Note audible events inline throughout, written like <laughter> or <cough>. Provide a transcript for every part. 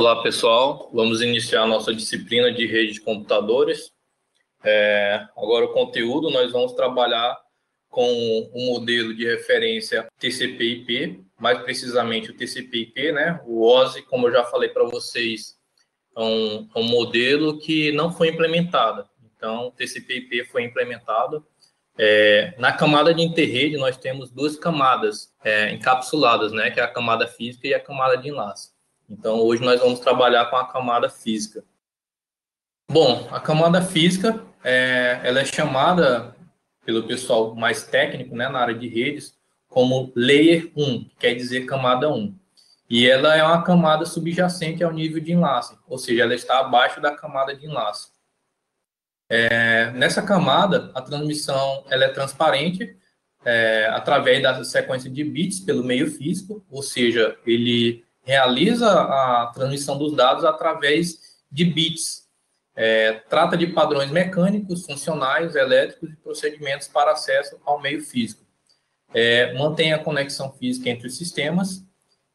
Olá, pessoal. Vamos iniciar a nossa disciplina de rede de computadores. É, agora, o conteúdo, nós vamos trabalhar com o modelo de referência TCP/IP, mais precisamente o TCP/IP, né? O OSI, como eu já falei para vocês, é um, é um, modelo que não foi implementado. Então, o TCP/IP foi implementado. É, na camada de interrede, nós temos duas camadas é, encapsuladas, né? Que é a camada física e a camada de enlace. Então, hoje nós vamos trabalhar com a camada física. Bom, a camada física, é, ela é chamada pelo pessoal mais técnico, né, na área de redes, como Layer 1, que quer dizer camada 1. E ela é uma camada subjacente ao nível de enlace, ou seja, ela está abaixo da camada de enlace. É, nessa camada, a transmissão ela é transparente é, através da sequência de bits pelo meio físico, ou seja, ele realiza a transmissão dos dados através de bits. É, trata de padrões mecânicos, funcionais, elétricos e procedimentos para acesso ao meio físico. É, mantém a conexão física entre os sistemas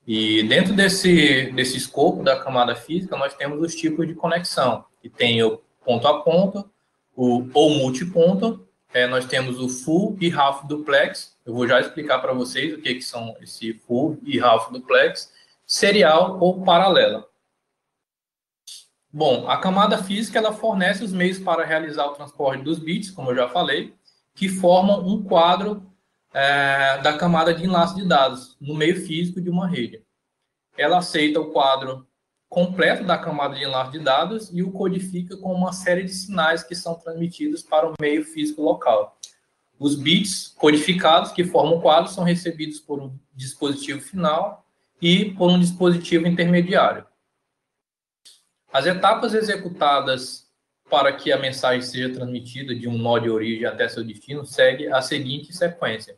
e dentro desse, desse escopo da camada física, nós temos os tipos de conexão, que tem o ponto a ponto, o, ou multiponto, é, nós temos o full e half duplex, eu vou já explicar para vocês o que, que são esse full e half duplex, serial ou paralela. Bom, a camada física ela fornece os meios para realizar o transporte dos bits, como eu já falei, que formam um quadro é, da camada de enlace de dados no meio físico de uma rede. Ela aceita o quadro completo da camada de enlace de dados e o codifica com uma série de sinais que são transmitidos para o meio físico local. Os bits codificados que formam o quadro são recebidos por um dispositivo final e por um dispositivo intermediário. As etapas executadas para que a mensagem seja transmitida de um nó de origem até seu destino segue a seguinte sequência.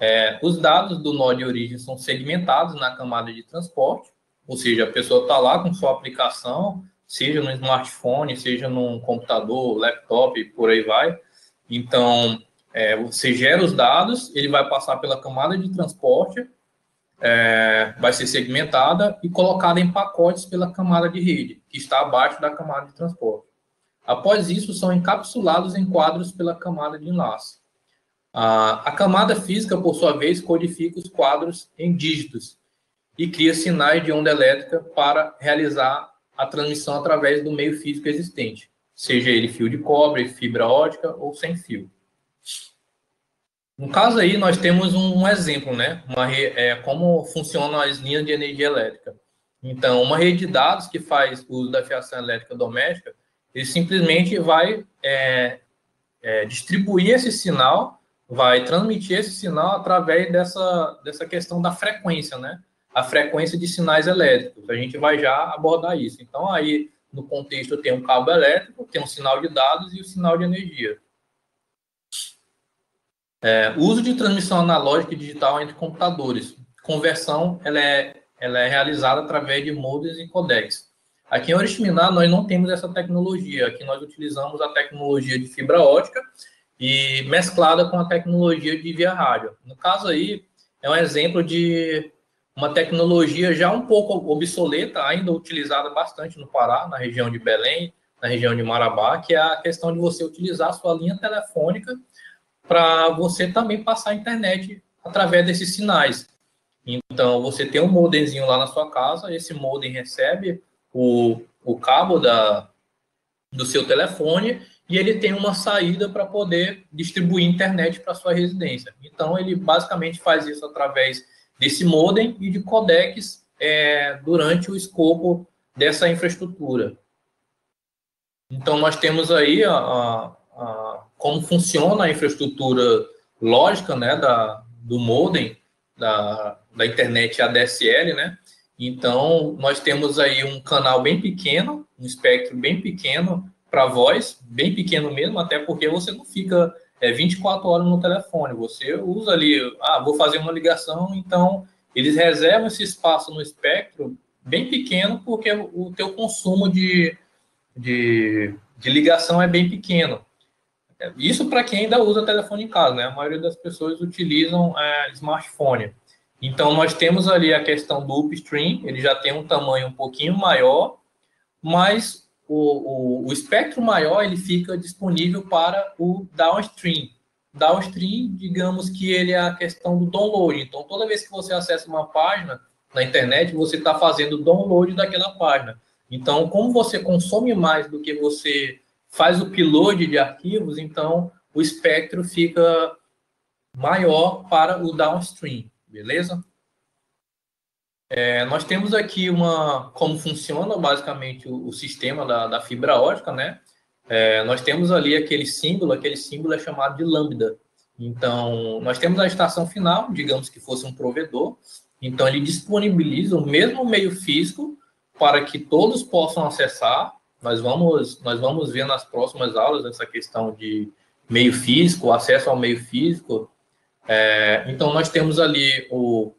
É, os dados do nó de origem são segmentados na camada de transporte, ou seja, a pessoa está lá com sua aplicação, seja no smartphone, seja num computador, laptop, por aí vai. Então, é, você gera os dados, ele vai passar pela camada de transporte, é, vai ser segmentada e colocada em pacotes pela camada de rede, que está abaixo da camada de transporte. Após isso, são encapsulados em quadros pela camada de enlace. A, a camada física, por sua vez, codifica os quadros em dígitos e cria sinais de onda elétrica para realizar a transmissão através do meio físico existente, seja ele fio de cobre, fibra ótica ou sem fio. No caso aí, nós temos um, exemplo, né? Uma, é, como funcionam as linhas de energia elétrica. Então, uma rede de dados que faz uso da fiação elétrica doméstica, ele simplesmente vai é, é, distribuir esse sinal, vai transmitir esse sinal através dessa, dessa questão da frequência, né? A frequência de sinais elétricos. A gente vai já abordar isso. Então, aí, no contexto, tem um cabo elétrico, tem um sinal de dados e o um sinal de energia. É, uso de transmissão analógica e digital entre computadores. Conversão ela é, ela é realizada através de modems e codecs. Aqui em Oriximiná, nós não temos essa tecnologia. Aqui nós utilizamos a tecnologia de fibra ótica e mesclada com a tecnologia de via rádio. No caso aí, é um exemplo de uma tecnologia já um pouco obsoleta, ainda utilizada bastante no Pará, na região de Belém, na região de Marabá, que é a questão de você utilizar a sua linha telefônica para você também passar a internet através desses sinais. Então, você tem um modemzinho lá na sua casa, esse modem recebe o, o cabo da, do seu telefone e ele tem uma saída para poder distribuir internet para sua residência. Então, ele basicamente faz isso através desse modem e de codecs é, durante o escopo dessa infraestrutura. Então, nós temos aí a, a, a como funciona a infraestrutura lógica né, da, do modem, da, da internet ADSL, né? Então, nós temos aí um canal bem pequeno, um espectro bem pequeno para voz, bem pequeno mesmo, até porque você não fica é, 24 horas no telefone, você usa ali, ah, vou fazer uma ligação, então eles reservam esse espaço no espectro bem pequeno, porque o teu consumo de, de, de ligação é bem pequeno. Isso para quem ainda usa telefone em casa, né? A maioria das pessoas utilizam é, smartphone. Então, nós temos ali a questão do upstream, ele já tem um tamanho um pouquinho maior, mas o, o, o espectro maior ele fica disponível para o downstream. Downstream, digamos que ele é a questão do download. Então, toda vez que você acessa uma página na internet, você está fazendo download daquela página. Então, como você consome mais do que você faz o upload de arquivos, então o espectro fica maior para o downstream, beleza? É, nós temos aqui uma como funciona basicamente o, o sistema da, da, fibra ótica, né? É, nós temos ali aquele símbolo, aquele símbolo é chamado de lambda. Então, nós temos a estação final, digamos que fosse um provedor. Então, ele disponibiliza o mesmo meio físico para que todos possam acessar. Nós vamos, nós vamos ver nas próximas aulas essa questão de meio físico, acesso ao meio físico. É, então, nós temos ali o,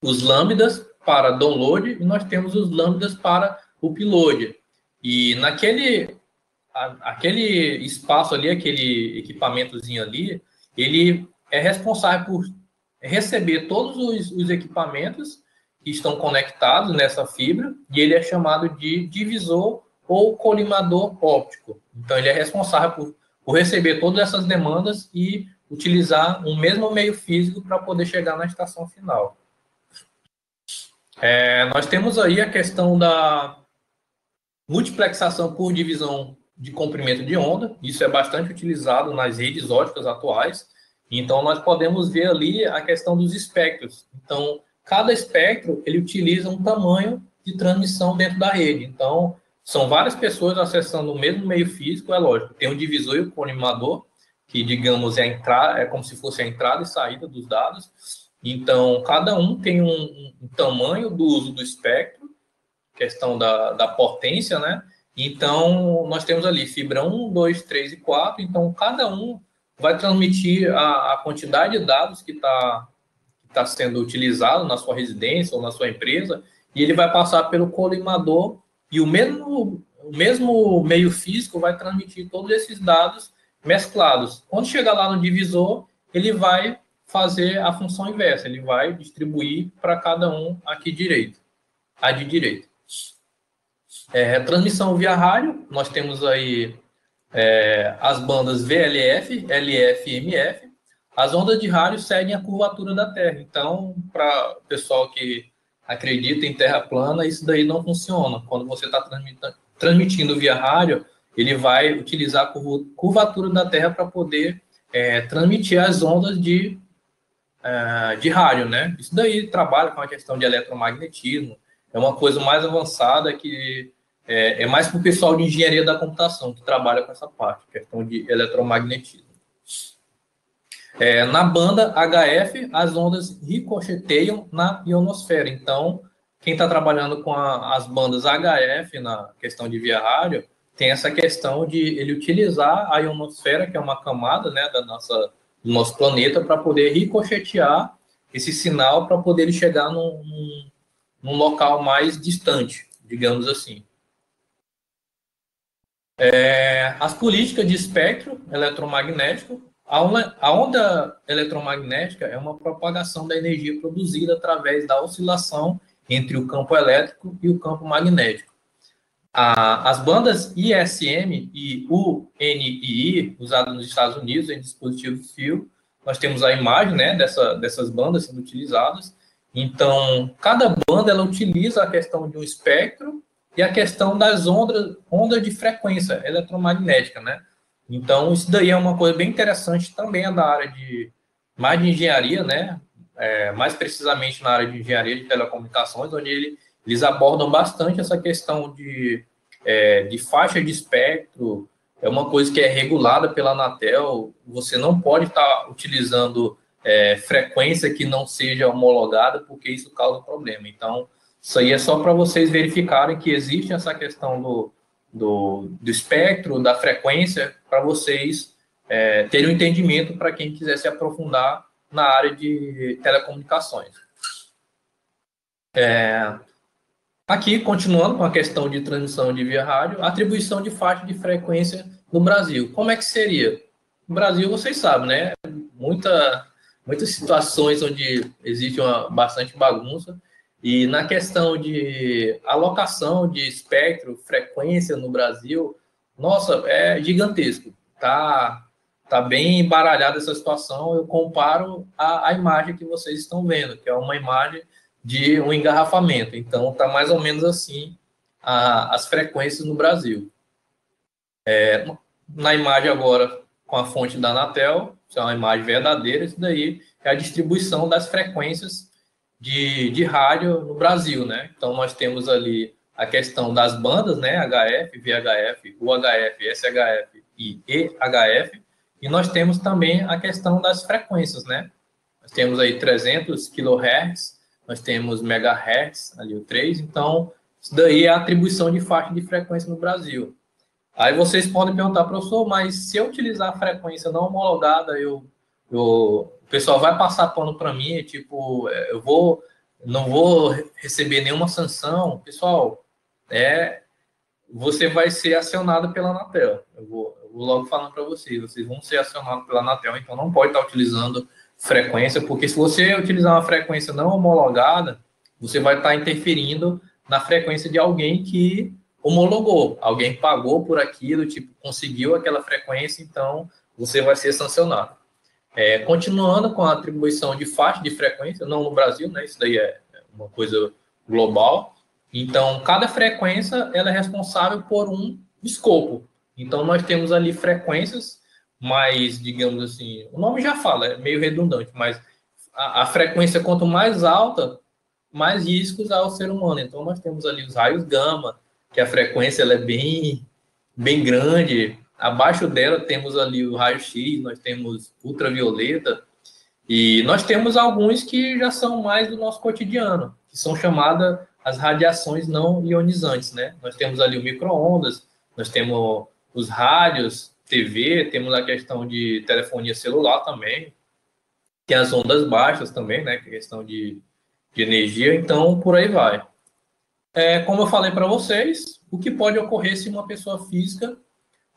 os lambdas para download e nós temos os lambdas para upload. E naquele a, aquele espaço ali, aquele equipamentozinho ali, ele é responsável por receber todos os, os equipamentos que estão conectados nessa fibra e ele é chamado de divisor ou colimador óptico. Então, ele é responsável por, por receber todas essas demandas e utilizar um mesmo meio físico para poder chegar na estação final. É, nós temos aí a questão da multiplexação por divisão de comprimento de onda, isso é bastante utilizado nas redes óticas atuais, então nós podemos ver ali a questão dos espectros. Então, cada espectro ele utiliza um tamanho de transmissão dentro da rede. Então, são várias pessoas acessando o mesmo meio físico, é lógico. Tem o divisor e o colimador, que digamos é entrar, é como se fosse a entrada e saída dos dados. Então, cada um tem um, um tamanho do uso do espectro, questão da, da potência, né? Então, nós temos ali fibra 1, 2, 3 e 4. Então, cada um vai transmitir a, a quantidade de dados que está está sendo utilizado na sua residência ou na sua empresa, e ele vai passar pelo colimador e o mesmo, o mesmo meio físico vai transmitir todos esses dados mesclados. Quando chegar lá no divisor, ele vai fazer a função inversa, ele vai distribuir para cada um aqui direito, a de direito. É, transmissão via rádio, nós temos aí é, as bandas VLF, LF e MF, as ondas de rádio seguem a curvatura da Terra. Então, para o pessoal que acredita em Terra plana, isso daí não funciona. Quando você está transmitindo via rádio, ele vai utilizar a curvatura da Terra para poder é, transmitir as ondas de, é, de rádio, né? Isso daí trabalha com a questão de eletromagnetismo. É uma coisa mais avançada que é, é mais para o pessoal de engenharia da computação que trabalha com essa parte, questão de eletromagnetismo. É, na banda HF, as ondas ricocheteiam na ionosfera. Então, quem está trabalhando com a, as bandas HF na questão de via rádio, tem essa questão de ele utilizar a ionosfera, que é uma camada né, da nossa, do nosso planeta, para poder ricochetear esse sinal para poder ele chegar num, num, num, local mais distante, digamos assim. É, as políticas de espectro eletromagnético a onda, a onda eletromagnética é uma propagação da energia produzida através da oscilação entre o campo elétrico e o campo magnético. A, as bandas ISM e UNII, usadas nos Estados Unidos em dispositivos fio, nós temos a imagem né, dessa, dessas bandas sendo utilizadas. Então, cada banda ela utiliza a questão de um espectro e a questão das ondas, ondas de frequência eletromagnética, né? Então, isso daí é uma coisa bem interessante também é da área de mais de engenharia, né? É, mais precisamente na área de engenharia de telecomunicações, onde ele, eles abordam bastante essa questão de, é, de faixa de espectro, é uma coisa que é regulada pela Anatel, você não pode estar utilizando é, frequência que não seja homologada, porque isso causa problema. Então, isso aí é só para vocês verificarem que existe essa questão do, do, do espectro, da frequência, para vocês é, terem um entendimento para quem quiser se aprofundar na área de telecomunicações. É, aqui, continuando com a questão de transmissão de via rádio, atribuição de faixa de frequência no Brasil. Como é que seria? No Brasil, vocês sabem, né? Muita, muitas situações onde existe uma bastante bagunça. E na questão de alocação de espectro, frequência no Brasil, nossa, é gigantesco. Tá, tá bem embaralhada essa situação. Eu comparo a, a imagem que vocês estão vendo, que é uma imagem de um engarrafamento. Então, tá mais ou menos assim a, as frequências no Brasil. É, na imagem agora, com a fonte da Anatel, isso é uma imagem verdadeira, isso daí é a distribuição das frequências de, de rádio no Brasil, né? Então, nós temos ali a questão das bandas, né? HF, VHF, UHF, SHF e EHF, e nós temos também a questão das frequências, né? Nós temos aí 300 kHz, nós temos megahertz, ali o 3, então isso daí é a atribuição de faixa de frequência no Brasil. Aí vocês podem perguntar, professor, mas se eu utilizar a frequência não homologada, eu, eu pessoal vai passar pano para mim, tipo, é, eu vou, não vou receber nenhuma sanção. Pessoal, é, você vai ser acionado pela Anatel. Eu vou, eu vou logo falando para vocês, vocês vão ser acionados pela Anatel, então não pode estar utilizando frequência, porque se você utilizar uma frequência não homologada, você vai estar interferindo na frequência de alguém que homologou, alguém pagou por aquilo, tipo, conseguiu aquela frequência, então você vai ser sancionado. É, continuando com a atribuição de faixa de frequência, não no Brasil, né? Isso daí é uma coisa global. Então, cada frequência ela é responsável por um escopo. Então, nós temos ali frequências mais, digamos assim, o nome já fala, é meio redundante, mas a, a frequência quanto mais alta, mais riscos ao ser humano. Então, nós temos ali os raios gama, que a frequência ela é bem, bem grande. Abaixo dela temos ali o raio-x, nós temos ultravioleta, e nós temos alguns que já são mais do nosso cotidiano, que são chamadas as radiações não ionizantes, né? Nós temos ali o micro-ondas, nós temos os rádios, TV, temos a questão de telefonia celular também, tem as ondas baixas também, né? É questão de, de energia, então por aí vai. É, como eu falei para vocês, o que pode ocorrer se uma pessoa física,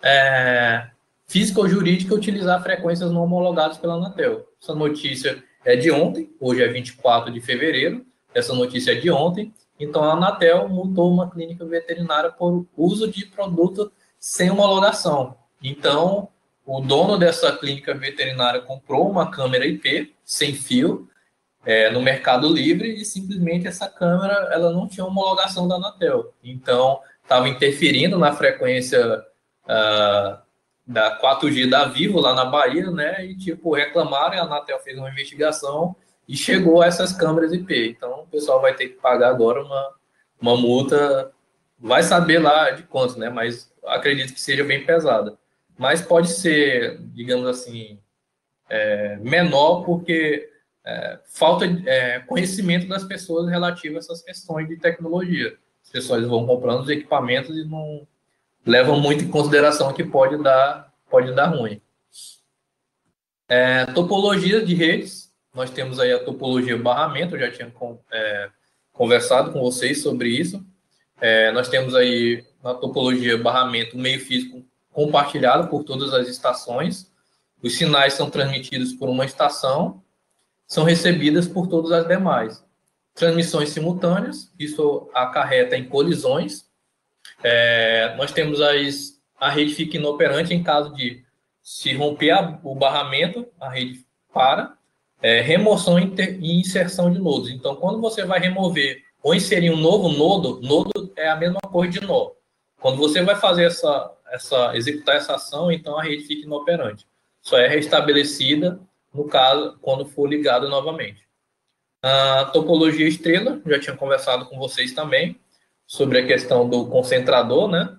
é, física ou jurídica, utilizar frequências não homologadas pela Anatel. Essa notícia é de ontem, hoje é 24 de fevereiro, essa notícia é de ontem, então a Anatel multou uma clínica veterinária por uso de produto sem homologação. Então, o dono dessa clínica veterinária comprou uma câmera IP sem fio é, no Mercado Livre e simplesmente essa câmera ela não tinha homologação da Anatel. Então, estava interferindo na frequência uh, da 4G da Vivo lá na Bahia, né? E, tipo, reclamaram a Anatel fez uma investigação e chegou a essas câmeras IP. Então, o pessoal vai ter que pagar agora uma, uma multa, vai saber lá de quanto, né? Mas acredito que seja bem pesada. Mas pode ser, digamos assim, é, menor, porque é, falta é, conhecimento das pessoas relativo a essas questões de tecnologia. As pessoas vão comprando os equipamentos e não levam muito em consideração que pode dar, pode dar ruim. É, topologias de redes, nós temos aí a topologia barramento, eu já tinha é, conversado com vocês sobre isso. É, nós temos aí na topologia barramento meio físico compartilhado por todas as estações. Os sinais são transmitidos por uma estação são recebidas por todas as demais. Transmissões simultâneas, isso acarreta em colisões. É, nós temos as, a rede fica inoperante em caso de se romper a, o barramento, a rede para. É, remoção e inserção de nodos. Então, quando você vai remover ou inserir um novo nodo, nodo é a mesma coisa de nó. Quando você vai fazer essa, essa executar essa ação, então a rede fica inoperante. Só é restabelecida no caso, quando for ligado novamente. A topologia estrela, já tinha conversado com vocês também sobre a questão do concentrador, né?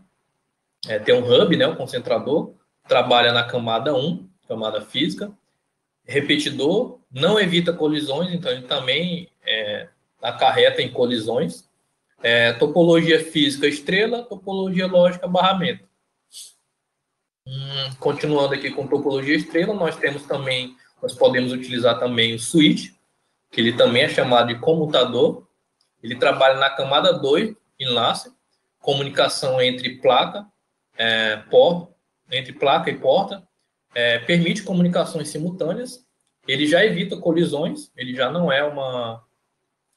É, tem um hub, né? O concentrador trabalha na camada 1, camada física. Repetidor não evita colisões, então ele também é, acarreta em colisões. É, topologia física estrela, topologia lógica barramento. Hum, continuando aqui com topologia estrela, nós temos também nós podemos utilizar também o switch, que ele também é chamado de comutador. Ele trabalha na camada 2, enlace, comunicação entre placa, é, porta, entre placa e porta, é, permite comunicações simultâneas, ele já evita colisões, ele já não é uma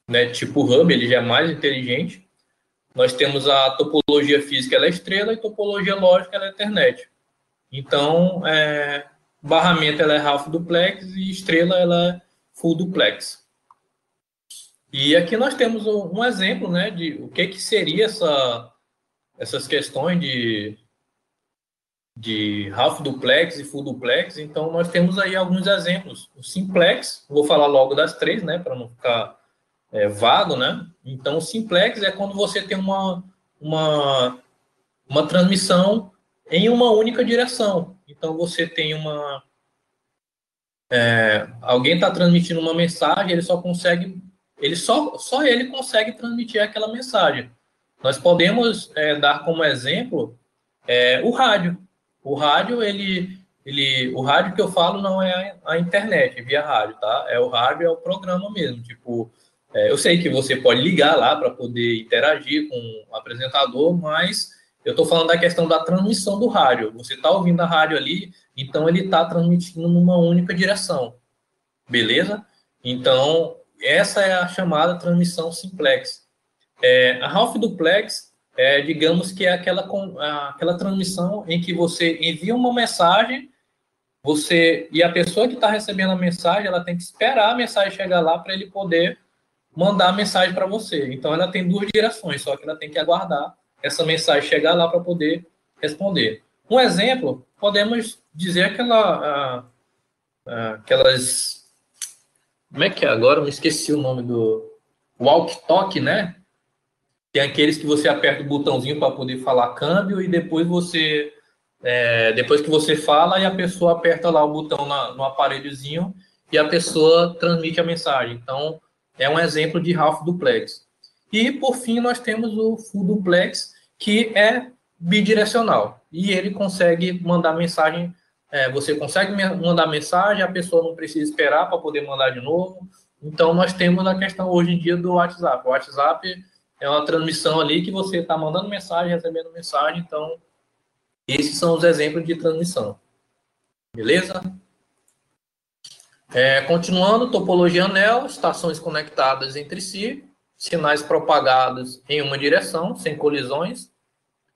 né, tipo hub, ele já é mais inteligente. Nós temos a topologia física, ela é estrela, e topologia lógica, ela é internet. Então, é, barramento ela é half duplex e estrela ela é full duplex. E aqui nós temos um exemplo né, de o que, que seria essa, essas questões de de half duplex e full duplex. Então, nós temos aí alguns exemplos. O simplex, vou falar logo das três, né, para não ficar é, vago, né? Então, o simplex é quando você tem uma, uma, uma transmissão em uma única direção. Então, você tem uma. É, alguém está transmitindo uma mensagem, ele só consegue. Ele só, só ele consegue transmitir aquela mensagem. Nós podemos é, dar como exemplo é, o rádio. O rádio, ele, ele, o rádio que eu falo não é a, internet, via rádio, tá? É o rádio, é o programa mesmo. Tipo, é, eu sei que você pode ligar lá para poder interagir com o apresentador, mas eu estou falando da questão da transmissão do rádio. Você está ouvindo a rádio ali, então ele está transmitindo numa única direção, beleza? Então essa é a chamada transmissão simplex. É, a half duplex é, digamos que é aquela, aquela transmissão em que você envia uma mensagem, você e a pessoa que está recebendo a mensagem, ela tem que esperar a mensagem chegar lá para ele poder mandar a mensagem para você. Então, ela tem duas direções, só que ela tem que aguardar essa mensagem chegar lá para poder responder. Um exemplo, podemos dizer aquela, aquelas, como é que é agora? Eu me esqueci o nome do walk-talk, né? Tem aqueles que você aperta o botãozinho para poder falar câmbio e depois você é, depois que você fala e a pessoa aperta lá o botão na, no aparelhozinho e a pessoa transmite a mensagem. Então é um exemplo de half duplex. E por fim nós temos o full duplex que é bidirecional e ele consegue mandar mensagem. É, você consegue mandar mensagem, a pessoa não precisa esperar para poder mandar de novo. Então nós temos a questão hoje em dia do WhatsApp. O WhatsApp é uma transmissão ali que você está mandando mensagem, recebendo mensagem. Então, esses são os exemplos de transmissão. Beleza? É, continuando, topologia anel, estações conectadas entre si, sinais propagados em uma direção, sem colisões,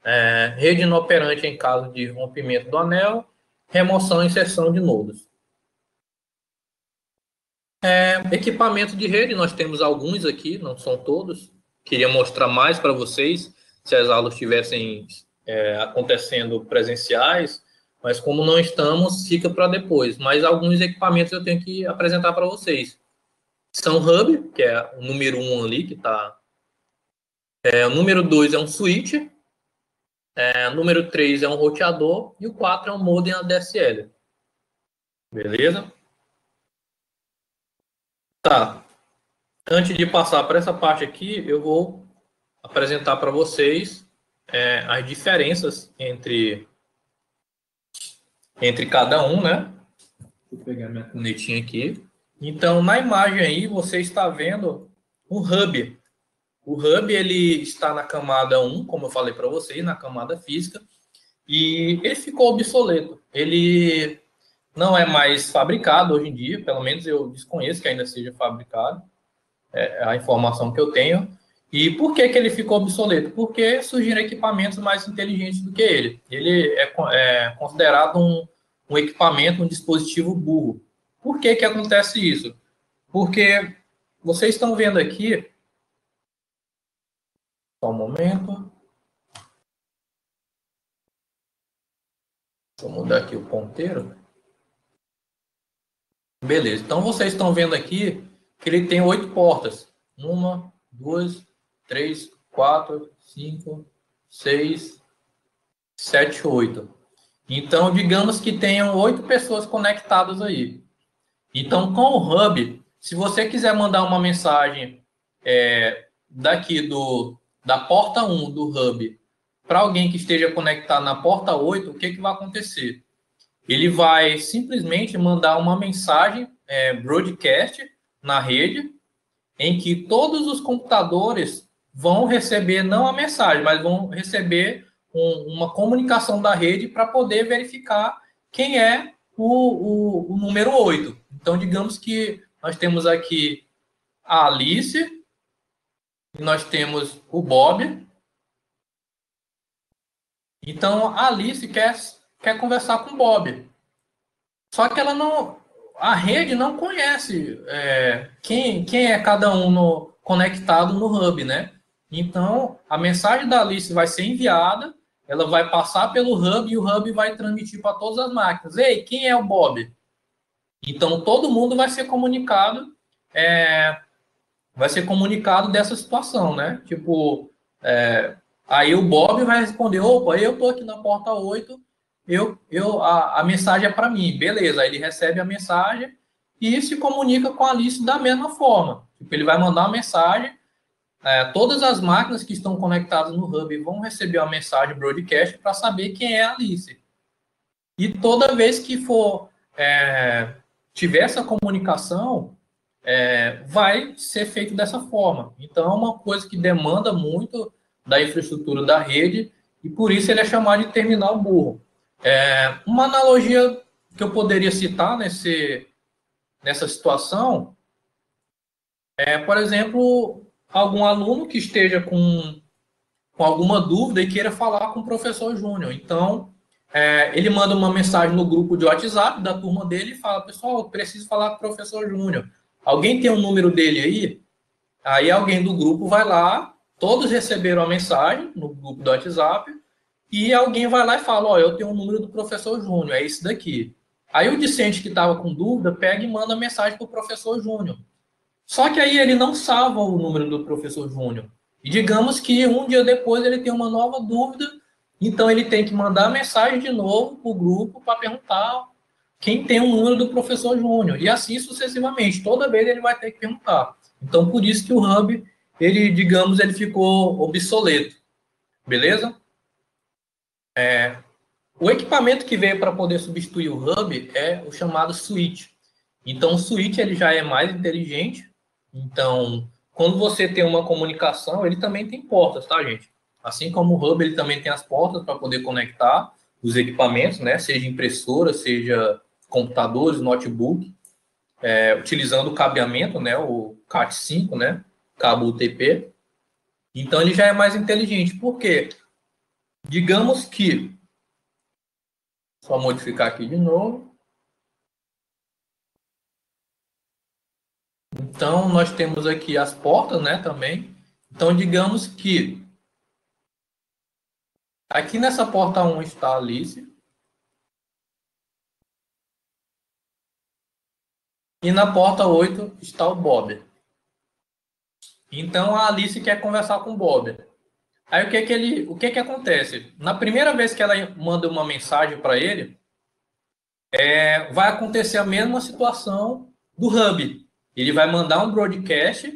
é, rede inoperante em caso de rompimento do anel, remoção e inserção de nodos. É, equipamento de rede, nós temos alguns aqui, não são todos queria mostrar mais para vocês se as aulas estivessem é, acontecendo presenciais, mas como não estamos, fica para depois. Mas alguns equipamentos eu tenho que apresentar para vocês. São hub, que é o número 1 um ali, que está. É, o número 2 é um switch. É, número 3 é um roteador. E o 4 é um modem ADSL. Beleza? Tá. Antes de passar para essa parte aqui, eu vou apresentar para vocês é, as diferenças entre, entre cada um, né? Vou pegar minha canetinha aqui. Então, na imagem aí, você está vendo o hub. O hub ele está na camada 1, como eu falei para vocês, na camada física, e ele ficou obsoleto. Ele não é mais fabricado hoje em dia, pelo menos eu desconheço que ainda seja fabricado é a informação que eu tenho. E por que, que ele ficou obsoleto? Porque surgiram equipamentos mais inteligentes do que ele. Ele é, é considerado um, um, equipamento, um dispositivo burro. Por que, que acontece isso? Porque vocês estão vendo aqui. Só um momento. Eu mudar aqui o ponteiro. Beleza. Então vocês estão vendo aqui que ele tem oito portas. Uma, duas, três, quatro, cinco, seis, sete, oito. Então, digamos que tenham oito pessoas conectadas aí. Então, com o Hub, se você quiser mandar uma mensagem é, daqui do, da porta 1 do Hub para alguém que esteja conectado na porta 8, o que, que vai acontecer? Ele vai simplesmente mandar uma mensagem é, broadcast na rede, em que todos os computadores vão receber não a mensagem, mas vão receber um, uma comunicação da rede para poder verificar quem é o, o, o, número 8. Então, digamos que nós temos aqui a Alice, nós temos o Bob. Então, a Alice quer, quer conversar com o Bob. Só que ela não. A rede não conhece é, quem, quem é cada um no, conectado no hub, né? Então, a mensagem da Alice vai ser enviada, ela vai passar pelo hub e o hub vai transmitir para todas as máquinas. Ei, quem é o Bob? Então, todo mundo vai ser comunicado, é, vai ser comunicado dessa situação, né? Tipo, é, aí o Bob vai responder, opa, eu tô aqui na porta 8, eu, eu, a, a mensagem é para mim. Beleza, aí ele recebe a mensagem e se comunica com a Alice da mesma forma. Tipo, ele vai mandar uma mensagem, é, todas as máquinas que estão conectadas no hub vão receber uma mensagem broadcast para saber quem é a Alice. E toda vez que for é, tiver essa comunicação, é, vai ser feito dessa forma. Então, é uma coisa que demanda muito da infraestrutura da rede e por isso ele é chamado de terminal burro. É, uma analogia que eu poderia citar nesse, nessa situação é, por exemplo, algum aluno que esteja com, com alguma dúvida e queira falar com o professor Júnior. Então, é, ele manda uma mensagem no grupo de WhatsApp da turma dele e fala: Pessoal, preciso falar com o professor Júnior. Alguém tem o um número dele aí? Aí alguém do grupo vai lá, todos receberam a mensagem no grupo do WhatsApp, e alguém vai lá e fala: Ó, eu tenho o um número do professor Júnior, é esse daqui. Aí o discente que estava com dúvida pega e manda mensagem para o professor Júnior. Só que aí ele não salva o número do professor Júnior. E digamos que um dia depois ele tem uma nova dúvida então ele tem que mandar mensagem de novo para o grupo para perguntar quem tem o número do professor Júnior. E assim sucessivamente. Toda vez ele vai ter que perguntar. Então, por isso que o Hub, ele, digamos, ele ficou obsoleto. Beleza? É, o equipamento que veio para poder substituir o Hub é o chamado Switch. Então, o Switch ele já é mais inteligente. Então, quando você tem uma comunicação, ele também tem portas, tá, gente? Assim como o Hub, ele também tem as portas para poder conectar os equipamentos, né? Seja impressora, seja computadores, notebook, é, utilizando o cabeamento, né? O CAT5, né? Cabo UTP. Então ele já é mais inteligente. Por quê? Digamos que só modificar aqui de novo. Então nós temos aqui as portas, né, também. Então digamos que Aqui nessa porta 1 está a Alice. E na porta 8 está o Bob. Então a Alice quer conversar com o Bob. Aí o que que ele, o que que acontece? Na primeira vez que ela manda uma mensagem para ele, é, vai acontecer a mesma situação do Hub. Ele vai mandar um broadcast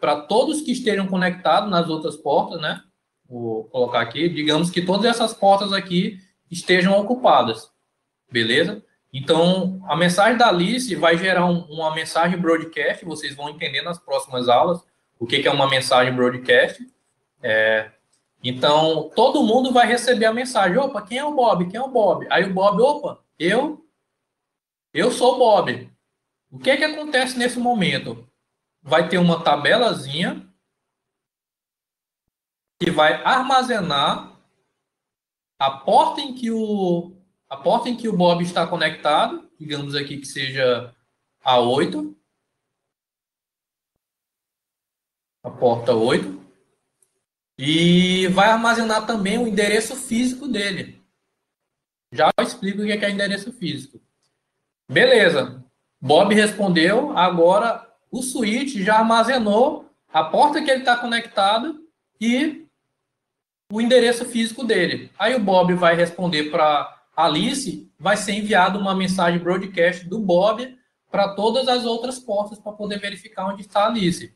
para todos que estejam conectados nas outras portas, né? vou colocar aqui, digamos que todas essas portas aqui estejam ocupadas, beleza? Então, a mensagem da Alice vai gerar um, uma mensagem broadcast, vocês vão entender nas próximas aulas o que, que é uma mensagem broadcast. É, então, todo mundo vai receber a mensagem, opa, quem é o Bob? Quem é o Bob? Aí o Bob, opa, eu, eu sou o Bob. O que, que acontece nesse momento? Vai ter uma tabelazinha que vai armazenar a porta em que o a porta em que o Bob está conectado, digamos aqui que seja a 8. A porta 8. E vai armazenar também o endereço físico dele. Já explico o que é endereço físico. Beleza. Bob respondeu. Agora o switch já armazenou a porta que ele está conectado e o endereço físico dele. Aí o Bob vai responder para Alice, vai ser enviado uma mensagem broadcast do Bob para todas as outras portas para poder verificar onde está a Alice.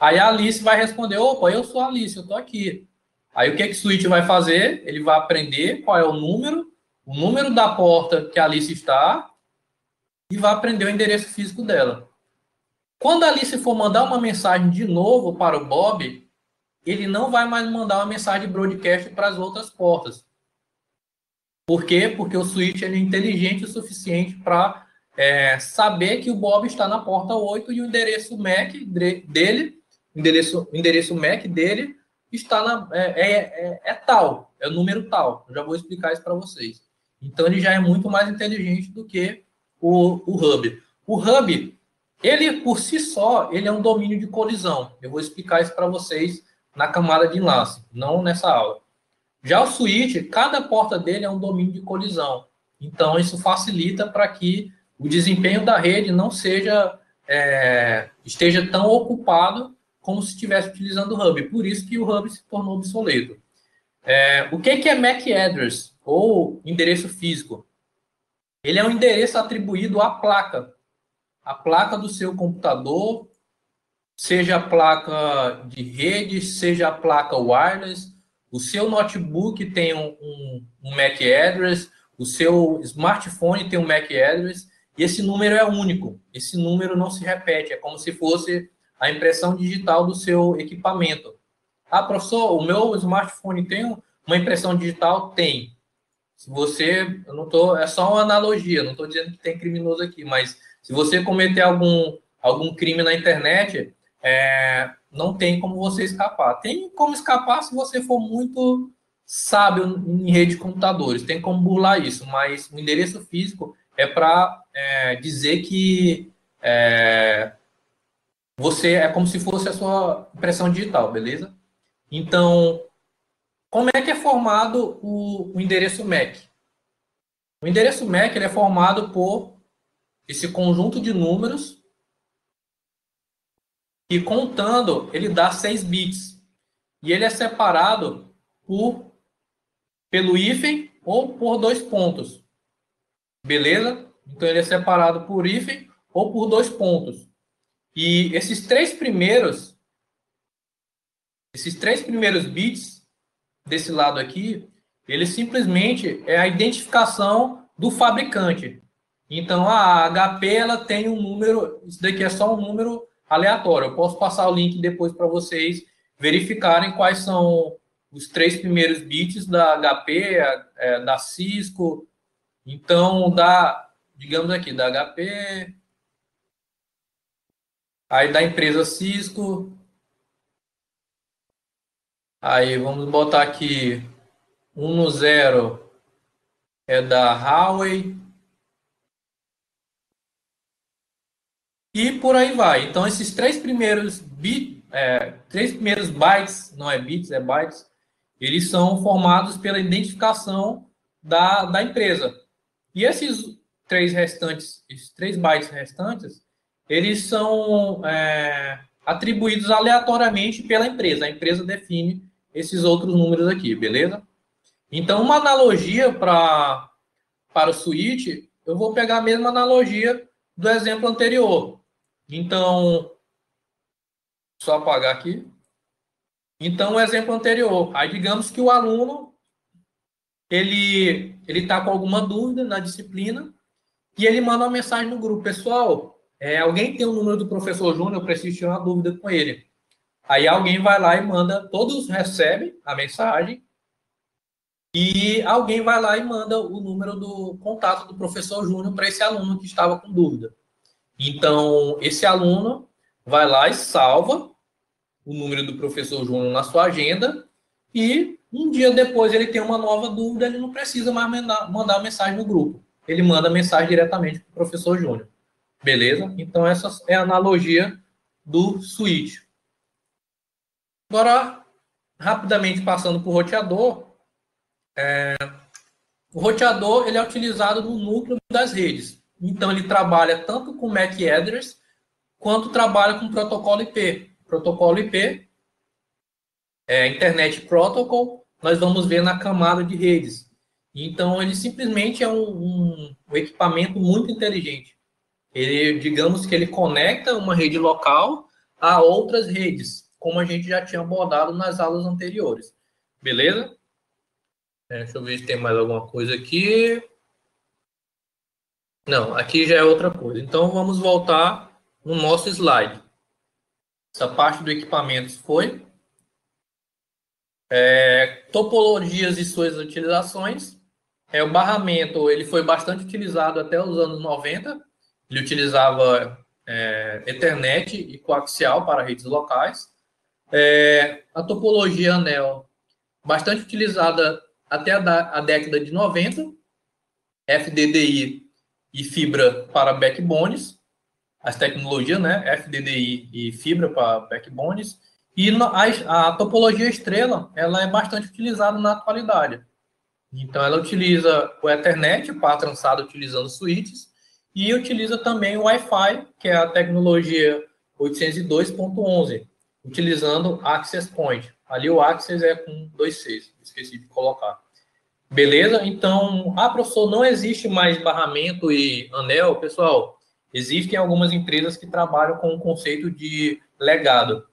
Aí a Alice vai responder: opa, eu sou a Alice, eu estou aqui. Aí o que, que o Switch vai fazer? Ele vai aprender qual é o número, o número da porta que a Alice está e vai aprender o endereço físico dela. Quando a Alice for mandar uma mensagem de novo para o Bob, ele não vai mais mandar uma mensagem broadcast para as outras portas. Por quê? Porque o switch é inteligente o suficiente para é saber que o Bob está na porta 8 e o endereço MAC dele, endereço, endereço MAC dele está na, é, é, é, é tal, é o número tal. Eu já vou explicar isso para vocês. Então ele já é muito mais inteligente do que o, o Hub. O Hub, ele por si só, ele é um domínio de colisão. Eu vou explicar isso para vocês na camada de enlace, não nessa aula. Já o switch, cada porta dele é um domínio de colisão. Então, isso facilita para que o desempenho da rede não seja é, esteja tão ocupado como se estivesse utilizando o hub. Por isso que o hub se tornou obsoleto. É, o que, que é MAC address ou endereço físico? Ele é um endereço atribuído à placa, a placa do seu computador, seja a placa de rede, seja a placa wireless, o seu notebook tem um, um, um MAC address, o seu smartphone tem um MAC address, e esse número é único. Esse número não se repete, é como se fosse a impressão digital do seu equipamento. Ah, professor, o meu smartphone tem uma impressão digital? Tem. Se você, eu não tô, é só uma analogia, não estou dizendo que tem criminoso aqui, mas se você cometer algum, algum crime na internet, é, não tem como você escapar. Tem como escapar se você for muito sábio em rede de computadores, tem como burlar isso, mas o endereço físico é para é, dizer que é, você é como se fosse a sua impressão digital, beleza? Então, como é que é formado o, o endereço MAC? O endereço MAC ele é formado por esse conjunto de números e contando, ele dá 6 bits. E ele é separado por, pelo hífen ou por dois pontos. Beleza? Então, ele é separado por hífen ou por dois pontos. E esses três primeiros, esses três primeiros bits desse lado aqui, ele simplesmente é a identificação do fabricante. Então, a HP ela tem um número, isso daqui é só um número aleatório. Eu posso passar o link depois para vocês verificarem quais são os três primeiros bits da HP, é, da Cisco. Então, da, digamos aqui, da HP, aí da empresa Cisco. Aí vamos botar aqui 1 no 0 é da Huawei. E por aí vai. Então, esses três primeiros bit, é, três primeiros bytes, não é bits, é bytes, eles são formados pela identificação da, da empresa. E esses três restantes, esses três bytes restantes, eles são é, atribuídos aleatoriamente pela empresa. A empresa define esses outros números aqui, beleza? Então, uma analogia para para o switch, eu vou pegar a mesma analogia do exemplo anterior. Então, só apagar aqui. Então, o exemplo anterior. Aí, digamos que o aluno ele ele está com alguma dúvida na disciplina e ele manda uma mensagem no grupo, pessoal. É, alguém tem o número do professor Júnior, eu preciso tirar uma dúvida com ele. Aí alguém vai lá e manda, todos recebem a mensagem e alguém vai lá e manda o número do contato do professor Júnior para esse aluno que estava com dúvida. Então, esse aluno vai lá e salva o número do professor Júnior na sua agenda e um dia depois ele tem uma nova dúvida, ele não precisa mais mandar, mandar mensagem no grupo. Ele manda mensagem diretamente para o professor Júnior. Beleza? Então, essa é a analogia do switch. Agora, rapidamente passando para o roteador. É, o roteador ele é utilizado no núcleo das redes. Então, ele trabalha tanto com MAC address quanto trabalha com protocolo IP. Protocolo IP, é, Internet Protocol, nós vamos ver na camada de redes. Então, ele simplesmente é um, um, um equipamento muito inteligente. Ele, digamos que ele conecta uma rede local a outras redes, como a gente já tinha abordado nas aulas anteriores. Beleza? É, deixa eu ver se tem mais alguma coisa aqui. Não, aqui já é outra coisa. Então vamos voltar no nosso slide. Essa parte do equipamento foi. É, topologias e suas utilizações. É, o barramento ele foi bastante utilizado até os anos 90. ele utilizava é, Ethernet e coaxial para redes locais. É, a topologia anel, bastante utilizada até a, a década de 90, FDDI e fibra para backbones, as tecnologias, né, FDDI e fibra para backbones, e a, a topologia estrela, ela é bastante utilizada na atualidade. Então, ela utiliza o Ethernet para trançada utilizando switches e utiliza também o Wi-Fi, que é a tecnologia 802.11, utilizando Access Point. Ali o Access é com 2.6, esqueci de colocar. Beleza? Então, ah, professor, não existe mais barramento e anel. Pessoal, existem algumas empresas que trabalham com o conceito de legado.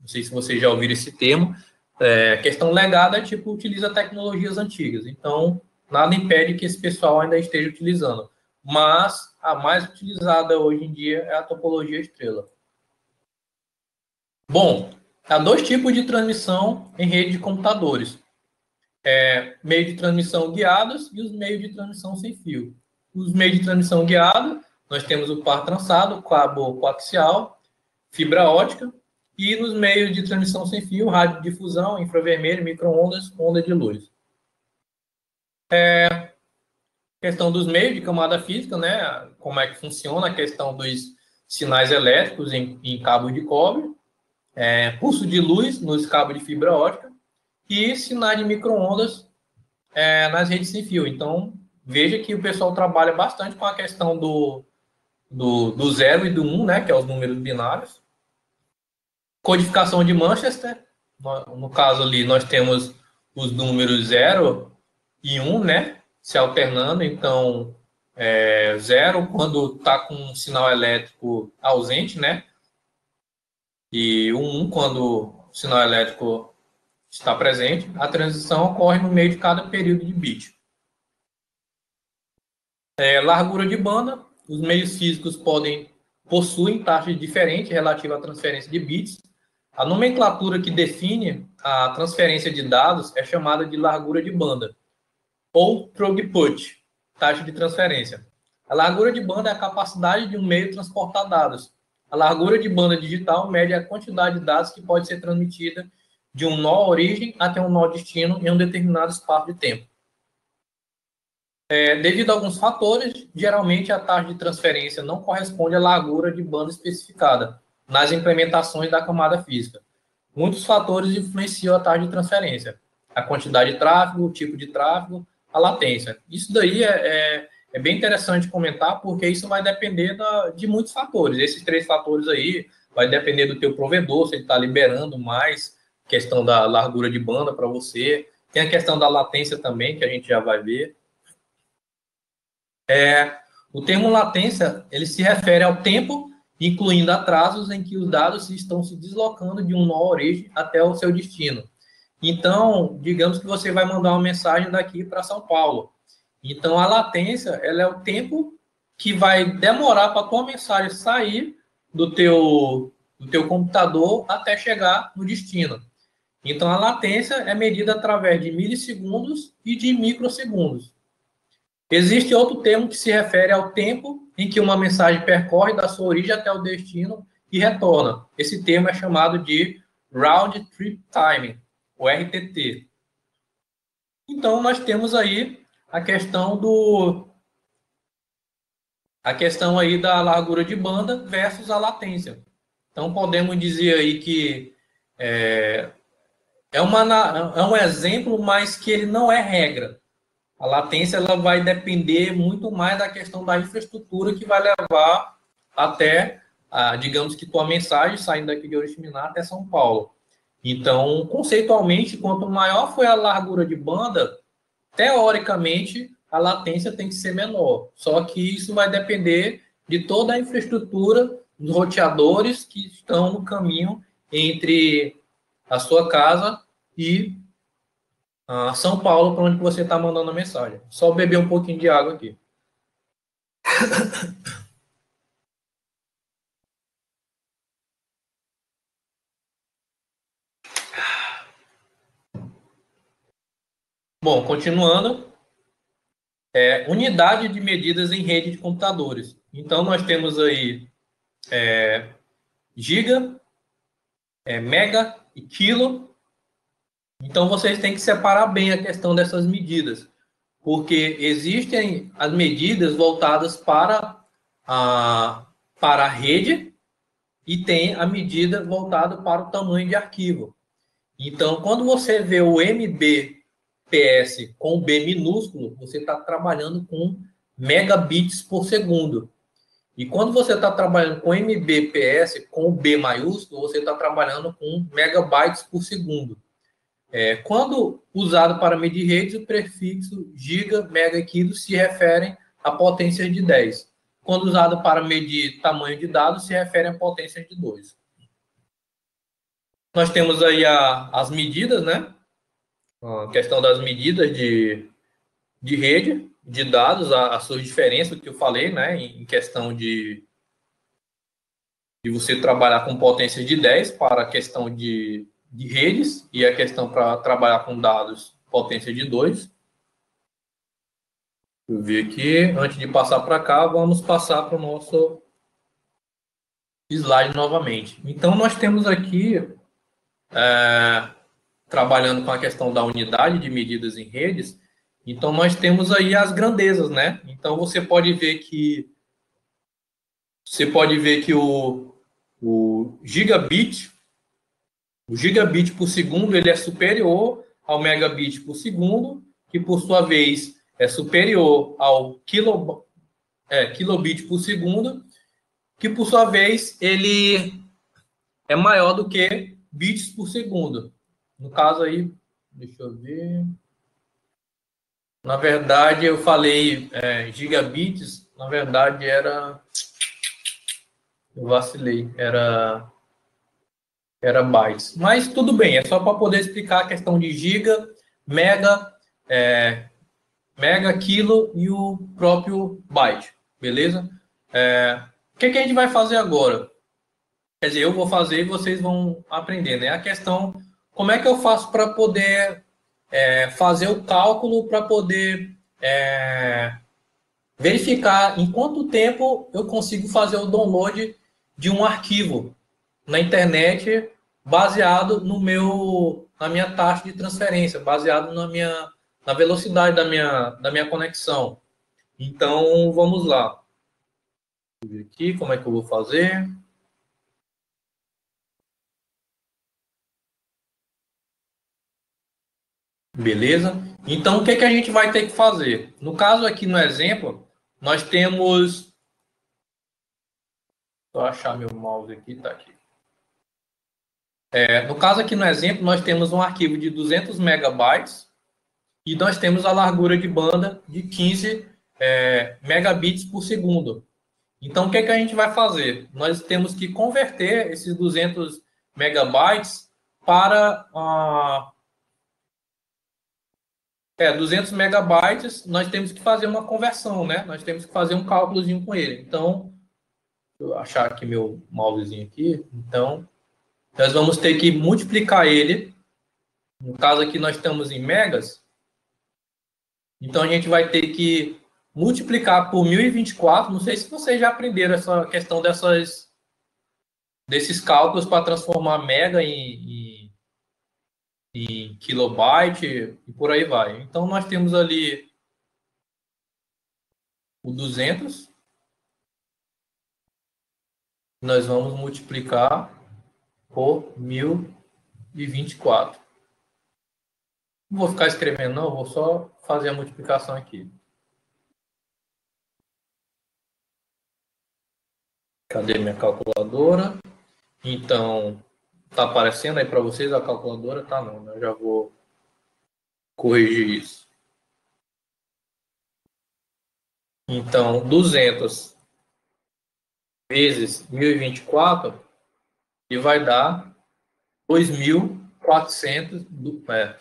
Não sei se vocês já ouviram esse termo. É, questão legada é tipo, utiliza tecnologias antigas. Então, nada impede que esse pessoal ainda esteja utilizando. Mas a mais utilizada hoje em dia é a topologia estrela. Bom, há dois tipos de transmissão em rede de computadores. É, meio de transmissão guiados e os meios de transmissão sem fio. Os meios de transmissão guiados, nós temos o par trançado, cabo coaxial, fibra ótica, e nos meios de transmissão sem fio, rádio de difusão, infravermelho, microondas, onda de luz. É, questão dos meios de camada física, né? Como é que funciona a questão dos sinais elétricos em, em cabo de cobre, é, pulso de luz nos cabos de fibra ótica e sinais de microondas é, nas redes sem fio. Então, veja que o pessoal trabalha bastante com a questão do, do, do zero e do um, né? Que é os números binários codificação de Manchester. No, no caso ali, nós temos os números 0 e 1, um, né? Se alternando. Então, é, zero quando está com um sinal elétrico ausente, né? E um, um quando o sinal elétrico está presente. A transição ocorre no meio de cada período de bit. É, largura de banda. Os meios físicos podem possuem taxas diferentes relativas à transferência de bits. A nomenclatura que define a transferência de dados é chamada de largura de banda, ou throughput, taxa de transferência. A largura de banda é a capacidade de um meio transportar dados. A largura de banda digital mede a quantidade de dados que pode ser transmitida de um nó origem até um nó destino em um determinado espaço de tempo. É, devido a alguns fatores, geralmente a taxa de transferência não corresponde à largura de banda especificada, nas implementações da camada física. Muitos fatores influenciam a taxa de transferência. A quantidade de tráfego, o tipo de tráfego, a latência. Isso daí é, é, é bem interessante comentar, porque isso vai depender da, de muitos fatores. Esses três fatores aí vai depender do teu provedor, se ele está liberando mais questão da largura de banda para você. Tem a questão da latência também, que a gente já vai ver. É, o termo latência, ele se refere ao tempo incluindo atrasos em que os dados estão se deslocando de um nó origem até o seu destino. Então, digamos que você vai mandar uma mensagem daqui para São Paulo. Então, a latência ela é o tempo que vai demorar para a tua mensagem sair do teu, do teu computador até chegar no destino. Então, a latência é medida através de milissegundos e de microsegundos. Existe outro termo que se refere ao tempo em que uma mensagem percorre da sua origem até o destino e retorna. Esse termo é chamado de Round Trip Time, o RTT. Então, nós temos aí a questão do a questão aí da largura de banda versus a latência. Então, podemos dizer aí que é, é, uma, é um exemplo, mas que ele não é regra. A latência ela vai depender muito mais da questão da infraestrutura que vai levar até, a, digamos que tua mensagem saindo daqui de Oriximiná até São Paulo. Então, conceitualmente, quanto maior foi a largura de banda, teoricamente a latência tem que ser menor. Só que isso vai depender de toda a infraestrutura dos roteadores que estão no caminho entre a sua casa e a São Paulo, para onde você está mandando a mensagem. Só beber um pouquinho de água aqui. Bom, continuando. é unidade de medidas em rede de computadores. Então, nós temos aí é, giga, é, mega e quilo. Então, vocês têm que separar bem a questão dessas medidas, porque existem as medidas voltadas para a, para a rede e tem a medida voltada para o tamanho de arquivo. Então, quando você vê o MBPS com B minúsculo, você está trabalhando com megabits por segundo. E quando você está trabalhando com MBPS com B maiúsculo, você está trabalhando com megabytes por segundo. É, quando usado para medir redes, o prefixo giga, mega e quilo se referem a potências de 10. Quando usado para medir tamanho de dados, se refere a potências de 2. Nós temos aí a, as medidas, né? A questão das medidas de, de rede, de dados, as suas diferenças que eu falei, né? Em questão de, de você trabalhar com potência de 10 para a questão de, de redes e a questão para trabalhar com dados potência de 2. Eu vi aqui, antes de passar para cá, vamos passar para o nosso slide novamente. Então, nós temos aqui é, trabalhando com a questão da unidade de medidas em redes, então nós temos aí as grandezas, né? Então você pode ver que você pode ver que o, o gigabit, o gigabit por segundo, ele é superior ao megabit por segundo, que por sua vez é superior ao kilo, é, kilobit por segundo, que por sua vez ele é maior do que bits por segundo. No caso aí, deixa eu ver. Na verdade, eu falei é, gigabits, na verdade era. Eu vacilei, era. Era bytes. Mas tudo bem, é só para poder explicar a questão de giga, mega, é, mega, quilo e o próprio byte, beleza? É, o que, que a gente vai fazer agora? Quer dizer, eu vou fazer e vocês vão aprender, né? A questão, como é que eu faço para poder é, fazer o cálculo, para poder é, verificar em quanto tempo eu consigo fazer o download de um arquivo na internet baseado no meu na minha taxa de transferência, baseado na minha na velocidade da minha da minha conexão. Então, vamos lá. Vou ver aqui como é que eu vou fazer. Beleza? Então, o que, que a gente vai ter que fazer? No caso aqui, no exemplo, nós temos... Vou achar meu mouse aqui, tá aqui. É, no caso aqui no exemplo, nós temos um arquivo de 200 megabytes e nós temos a largura de banda de 15 é, megabits por segundo. Então, o que, que a gente vai fazer? Nós temos que converter esses 200 megabytes para uh, é, 200 megabytes, nós temos que fazer uma conversão, né? Nós temos que fazer um cálculozinho com ele. Então, deixa eu achar aqui meu mousezinho aqui. Então, nós vamos ter que multiplicar ele. No caso aqui, nós estamos em megas. Então, a gente vai ter que multiplicar por 1024. Não sei se vocês já aprenderam essa questão dessas, desses cálculos para transformar mega em, em em kilobyte e por aí vai. Então, nós temos ali o 200. Nós vamos multiplicar por 1024. Não vou ficar escrevendo, não, vou só fazer a multiplicação aqui. Cadê minha calculadora? Então, Tá aparecendo aí para vocês a calculadora? Tá não, né? Eu já vou corrigir isso. Então, 200 vezes 1024 e vai dar 2.400, é,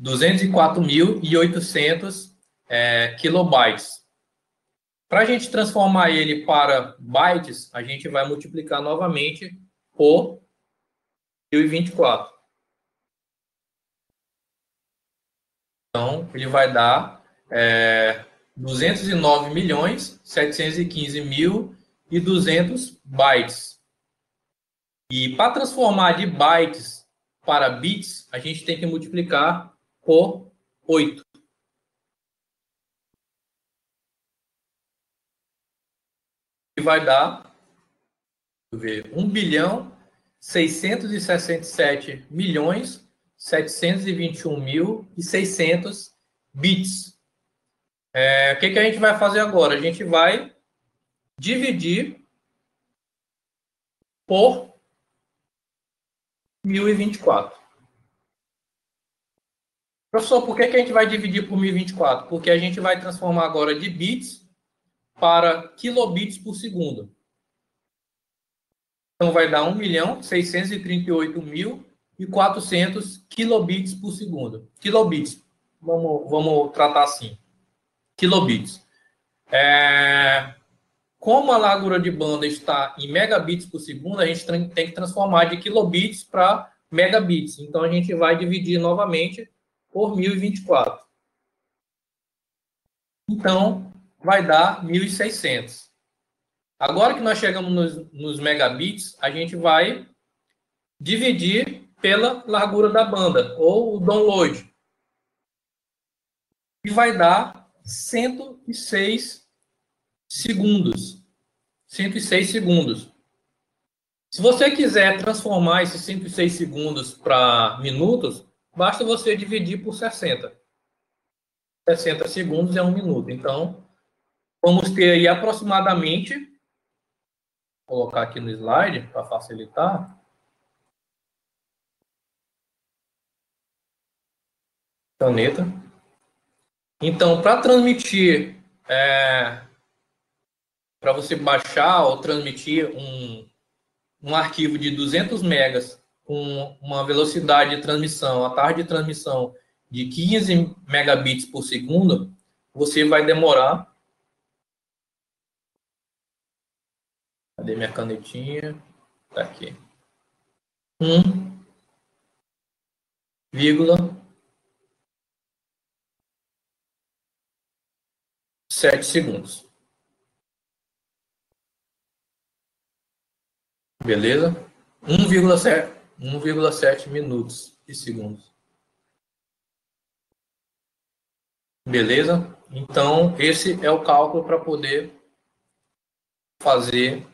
204.800 é, kilobytes. Para a gente transformar ele para bytes, a gente vai multiplicar novamente por 2024. Então, ele vai dar é, 209 milhões 715 mil e 200 bytes. E para transformar de bytes para bits, a gente tem que multiplicar por 8. E vai dar ver, 1 bilhão 667 milhões 721 mil e 600 bits. É, o que, que a gente vai fazer agora? A gente vai dividir por 1024. Professor, por que, que a gente vai dividir por 1024? Porque a gente vai transformar agora de bits para kilobits por segundo. Então, vai dar 1 milhão 638 mil e 400 kilobits por segundo. Kilobits, vamos, vamos tratar assim. Kilobits. É, como a largura de banda está em megabits por segundo, a gente tem que transformar de kilobits para megabits. Então, a gente vai dividir novamente por 1024. Então, vai dar 1600. Agora que nós chegamos nos, nos megabits, a gente vai dividir pela largura da banda, ou o download. E vai dar 106 segundos. 106 segundos. Se você quiser transformar esses 106 segundos para minutos, basta você dividir por 60. 60 segundos é um minuto. Então, vamos ter aí aproximadamente, vou colocar aqui no slide para facilitar, caneta. Então, para transmitir, é, para você baixar ou transmitir um, um arquivo de 200 megas com uma velocidade de transmissão, a taxa de transmissão de 15 megabits por segundo, você vai demorar. Cadê minha canetinha? Tá aqui. 1, vírgula sete segundos. Beleza? 1,7 minutos e segundos. Beleza? Então, esse é o cálculo para poder fazer,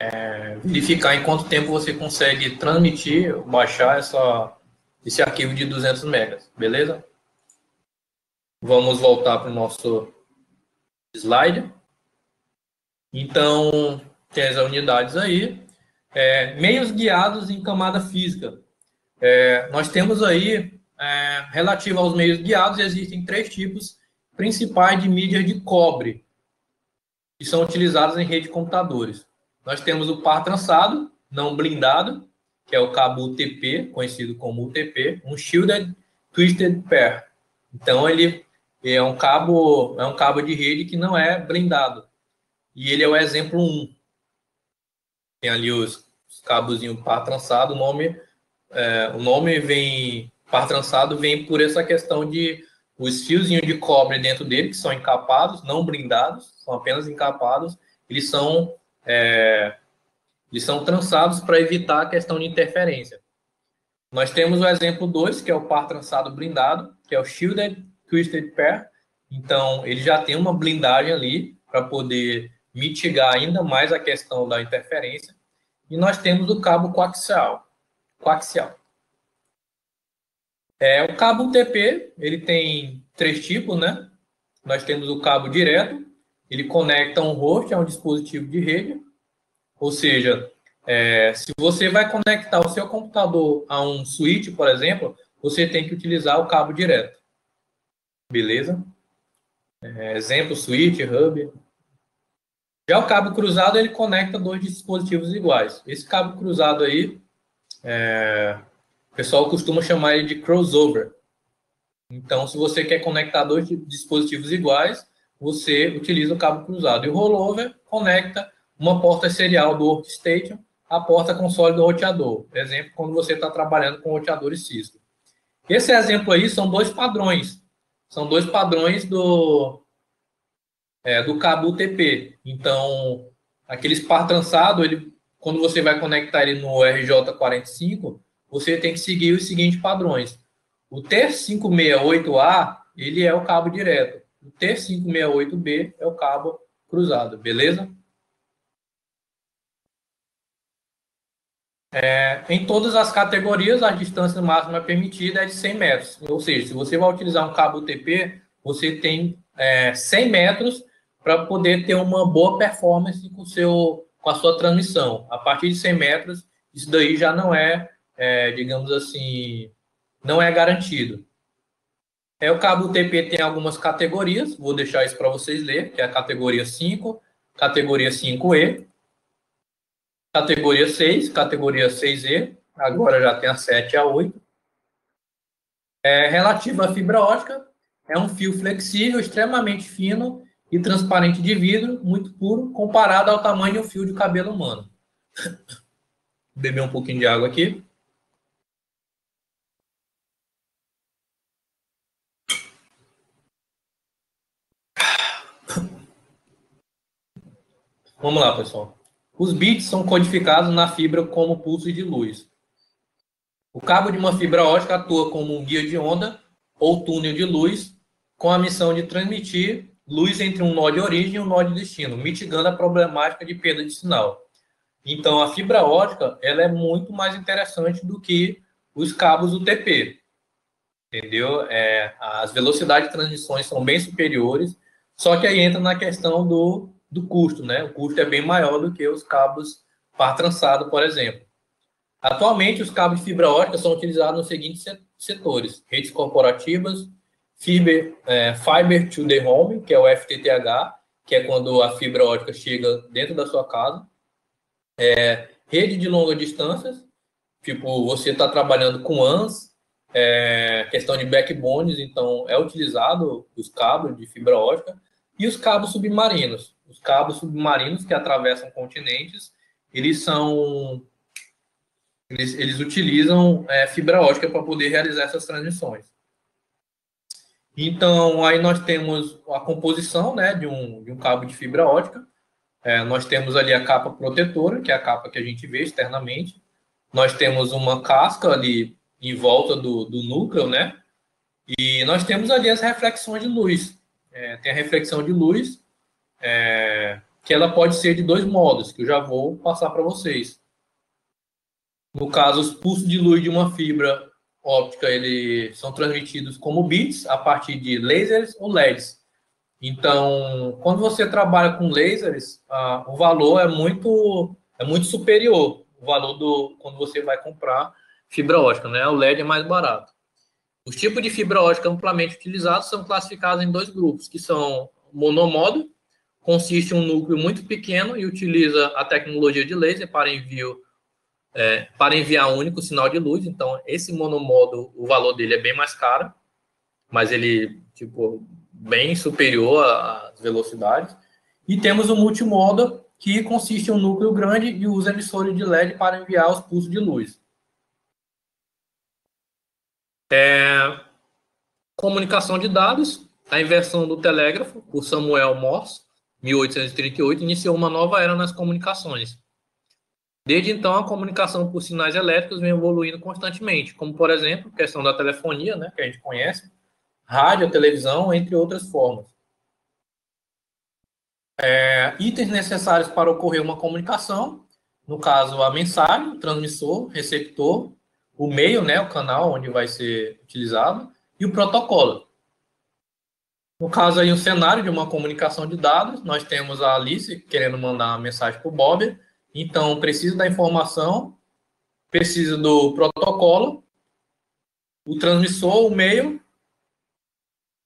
é, verificar em quanto tempo você consegue transmitir, baixar essa, esse arquivo de 200 megas. Beleza? Vamos voltar para o nosso slide. Então, tem as unidades aí. É, meios guiados em camada física. É, nós temos aí, é, relativo aos meios guiados, existem três tipos principais de mídia de cobre que são utilizados em rede de computadores. Nós temos o par trançado, não blindado, que é o cabo UTP, conhecido como UTP, um Shielded Twisted Pair. Então, ele é um cabo, é um cabo de rede que não é blindado. E ele é o exemplo 1. Tem ali os, os cabos par trançado, o nome, é, o nome vem par trançado vem por essa questão de os fiozinhos de cobre dentro dele, que são encapados, não blindados, são apenas encapados, eles são, é, eles são trançados para evitar a questão de interferência. Nós temos o exemplo 2, que é o par trançado blindado, que é o Shielded Twisted Pair. Então, ele já tem uma blindagem ali para poder mitigar ainda mais a questão da interferência. E nós temos o cabo coaxial. coaxial. É, o cabo UTP, ele tem três tipos, né? Nós temos o cabo direto, ele conecta um host a um dispositivo de rede, ou seja, é, se você vai conectar o seu computador a um switch, por exemplo, você tem que utilizar o cabo direto. Beleza? É, exemplo, switch, hub. Já o cabo cruzado, ele conecta dois dispositivos iguais. Esse cabo cruzado aí, é, o pessoal costuma chamar ele de crossover. Então, se você quer conectar dois dispositivos iguais, você utiliza o cabo cruzado. E o rollover conecta uma porta serial do workstation à porta console do roteador. Exemplo, quando você está trabalhando com roteadores Cisco. Esse exemplo aí são dois padrões são dois padrões do, é, do cabo UTP. Então, aquele par trançado, ele, quando você vai conectar ele no RJ45, você tem que seguir os seguintes padrões. O T568A, ele é o cabo direto. O T568B é o cabo cruzado, beleza? É, em todas as categorias, a distância máxima permitida é de 100 metros. Ou seja, se você vai utilizar um cabo UTP, você tem é, 100 metros para poder ter uma boa performance com, seu, com a sua transmissão. A partir de 100 metros, isso daí já não é, é digamos assim, não é garantido. É, o cabo UTP tem algumas categorias, vou deixar isso para vocês ler, que é a categoria 5, categoria 5E, Categoria 6, categoria 6E, agora já tem a 7 e a 8. É, relativa à fibra ótica, é um fio flexível, extremamente fino e transparente de vidro, muito puro, comparado ao tamanho de um fio de cabelo humano. <coughs> Beber um pouquinho de água aqui. <coughs> Vamos lá, pessoal. Os bits são codificados na fibra como pulsos de luz. O cabo de uma fibra ótica atua como um guia de onda ou túnel de luz com a missão de transmitir luz entre um nó de origem e um nó de destino, mitigando a problemática de perda de sinal. Então, a fibra ótica ela é muito mais interessante do que os cabos UTP. Entendeu? É, as velocidades de transmissões são bem superiores, só que aí entra na questão do do custo, né? O custo é bem maior do que os cabos par trançado, por exemplo. Atualmente, os cabos de fibra ótica são utilizados nos seguintes setores: redes corporativas, fiber, é, fiber to the home, que é o FTTH, que é quando a fibra ótica chega dentro da sua casa, é, rede de longa distâncias, tipo você está trabalhando com ANS, é, questão de backbones, então é utilizado os cabos de fibra ótica e os cabos submarinos os cabos submarinos que atravessam continentes, eles são eles, eles utilizam é, fibra ótica para poder realizar essas transmissões. Então, aí nós temos a composição né, de, um, de um cabo de fibra ótica. É, nós temos ali a capa protetora, que é a capa que a gente vê externamente. Nós temos uma casca ali em volta do, do núcleo, né? E nós temos ali as reflexões de luz. É, tem a reflexão de luz, é, que ela pode ser de dois modos, que eu já vou passar para vocês. No caso, os pulsos de luz de uma fibra óptica eles são transmitidos como bits a partir de lasers ou LEDs. Então, quando você trabalha com lasers, ah, o valor é muito é muito superior o valor do quando você vai comprar fibra ótica, né? O LED é mais barato. Os tipos de fibra ótica amplamente utilizados são classificados em dois grupos, que são monomodo, consiste em um núcleo muito pequeno e utiliza a tecnologia de laser para envio é, para enviar um único sinal de luz. Então, esse monomodo, o valor dele é bem mais caro, mas ele, tipo, bem superior às velocidades. E temos o multimodo, que consiste em um núcleo grande e usa emissores de LED para enviar os pulsos de luz. É, comunicação de dados, a inversão do telégrafo, por Samuel Morse, 1838, iniciou uma nova era nas comunicações. Desde então, a comunicação por sinais elétricos vem evoluindo constantemente, como, por exemplo, a questão da telefonia, né, que a gente conhece, rádio, televisão, entre outras formas. É, itens necessários para ocorrer uma comunicação, no caso, a mensagem, o transmissor, receptor, o meio, né, o canal onde vai ser utilizado, e o protocolo. No caso aí, um cenário de uma comunicação de dados, nós temos a Alice querendo mandar uma mensagem para o Bob, então precisa da informação, precisa do protocolo, o transmissor, o meio,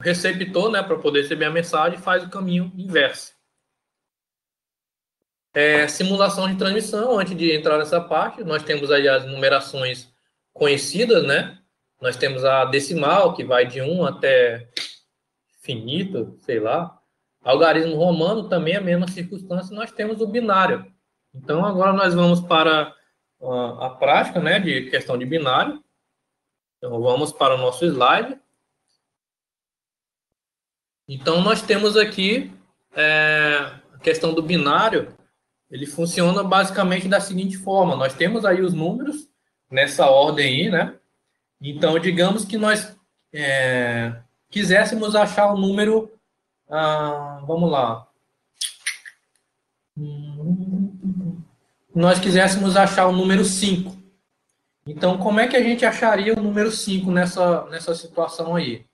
o receptor, né, para poder receber a mensagem, faz o caminho inverso. É, simulação de transmissão, antes de entrar nessa parte, nós temos aí as numerações conhecidas, né? Nós temos a decimal, que vai de 1 até finito, sei lá. Algarismo romano também é a mesma circunstância, nós temos o binário. Então, agora nós vamos para a, a prática né, de questão de binário. Então, vamos para o nosso slide. Então, nós temos aqui é, a questão do binário, ele funciona basicamente da seguinte forma: nós temos aí os números nessa ordem aí, né? Então, digamos que nós é, quiséssemos achar o número, ah, vamos lá, nós quiséssemos achar o número 5. Então, como é que a gente acharia o número 5 nessa, nessa situação aí?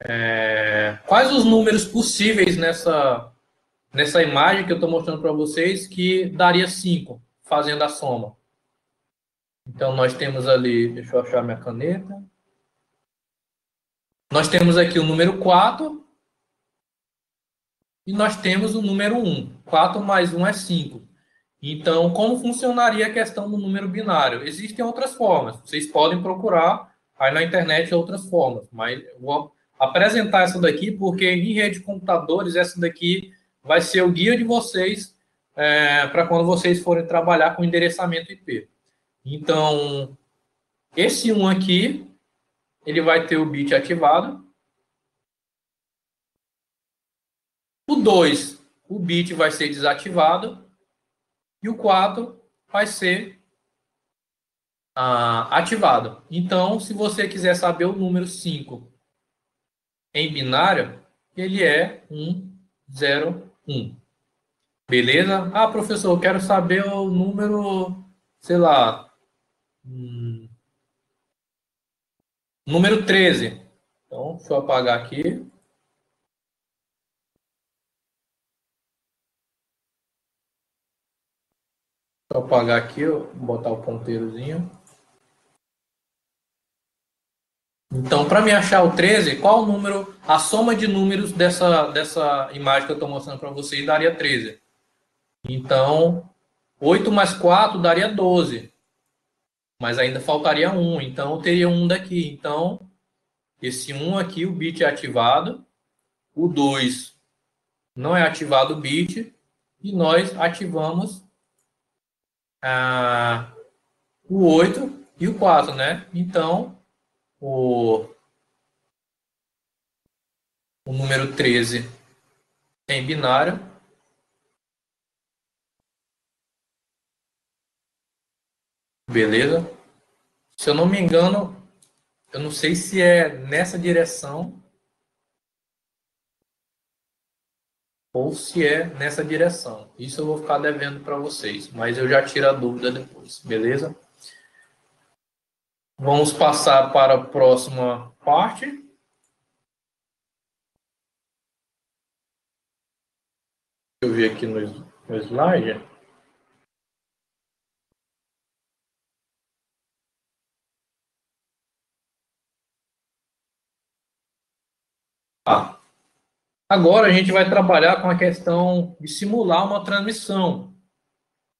É, quais os números possíveis nessa, nessa imagem que eu estou mostrando para vocês que daria 5, fazendo a soma? Então, nós temos ali, deixa eu achar minha caneta. Nós temos aqui o número 4 e nós temos o número 1. 4 mais 1 é 5. Então, como funcionaria a questão do número binário? Existem outras formas. Vocês podem procurar aí na internet outras formas, mas vou apresentar essa daqui porque em rede de computadores essa daqui vai ser o guia de vocês é, para quando vocês forem trabalhar com endereçamento IP. Então, esse 1 aqui, ele vai ter o bit ativado. O 2, o bit vai ser desativado. E o 4 vai ser ah, ativado. Então, se você quiser saber o número 5 em binário, ele é 1, 0, 1. Beleza? Ah, professor, eu quero saber o número, sei lá, Hum. Número 13. Então, deixa eu apagar aqui. Eu apagar aqui, botar o ponteirozinho. Então, para me achar o 13, qual o número, a soma de números dessa, dessa imagem que eu estou mostrando para vocês daria 13. Então, 8 mais 4 daria 12 mas ainda faltaria um, então eu teria um daqui. Então, esse um aqui, o bit é ativado, o 2 não é ativado o bit, e nós ativamos o 8 e o 4, né? Então, o, o número 13 em binário Beleza? Se eu não me engano, eu não sei se é nessa direção ou se é nessa direção. Isso eu vou ficar devendo para vocês, mas eu já tiro a dúvida depois, beleza? Vamos passar para a próxima parte. Deixa eu ver aqui no, no slide. Tá. Agora a gente vai trabalhar com a questão de simular uma transmissão.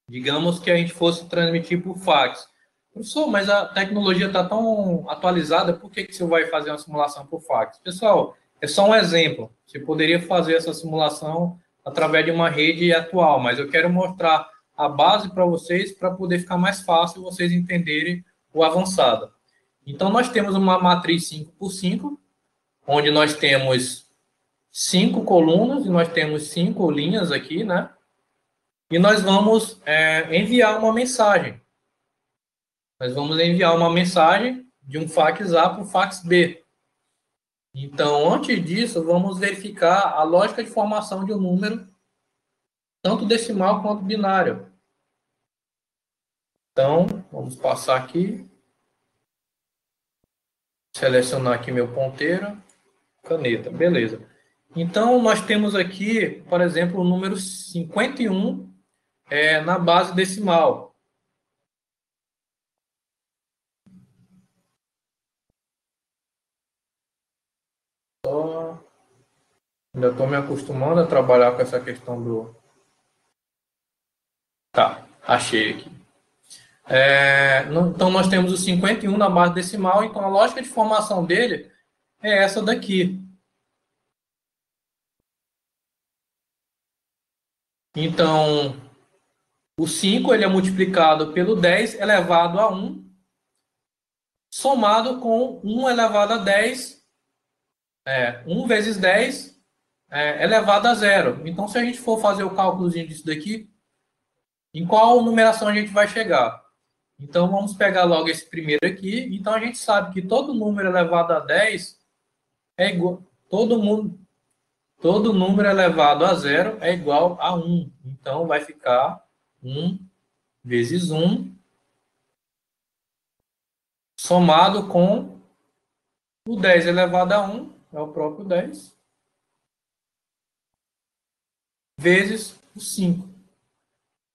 Digamos que a gente fosse transmitir por fax. Professor, mas a tecnologia está tão atualizada, por que, que você vai fazer uma simulação por fax? Pessoal, é só um exemplo. Você poderia fazer essa simulação através de uma rede atual, mas eu quero mostrar a base para vocês para poder ficar mais fácil vocês entenderem o avançado. Então, nós temos uma matriz 5 por 5 onde nós temos cinco colunas e nós temos cinco linhas aqui, né? E nós vamos é, enviar uma mensagem. Nós vamos enviar uma mensagem de um fax A para o fax B. Então, antes disso, vamos verificar a lógica de formação de um número, tanto decimal quanto binário. Então, vamos passar aqui. Selecionar aqui meu ponteiro. Caneta, beleza. Então, nós temos aqui, por exemplo, o número 51 é, na base decimal. Ainda estou me acostumando a trabalhar com essa questão do... Tá, achei aqui. É, então, nós temos o 51 na base decimal, então a lógica de formação dele é essa daqui. Então, o 5 ele é multiplicado pelo 10 elevado a 1, somado com 1 elevado a 10, é, 1 vezes 10 é elevado a zero. Então, se a gente for fazer o cálculo disso daqui, em qual numeração a gente vai chegar? Então, vamos pegar logo esse primeiro aqui. Então, a gente sabe que todo número elevado a 10 é igual... Todo, mundo, todo número elevado a zero é igual a 1. Então, vai ficar 1 vezes 1 somado com o 10 elevado a 1, é o próprio 10, vezes o 5.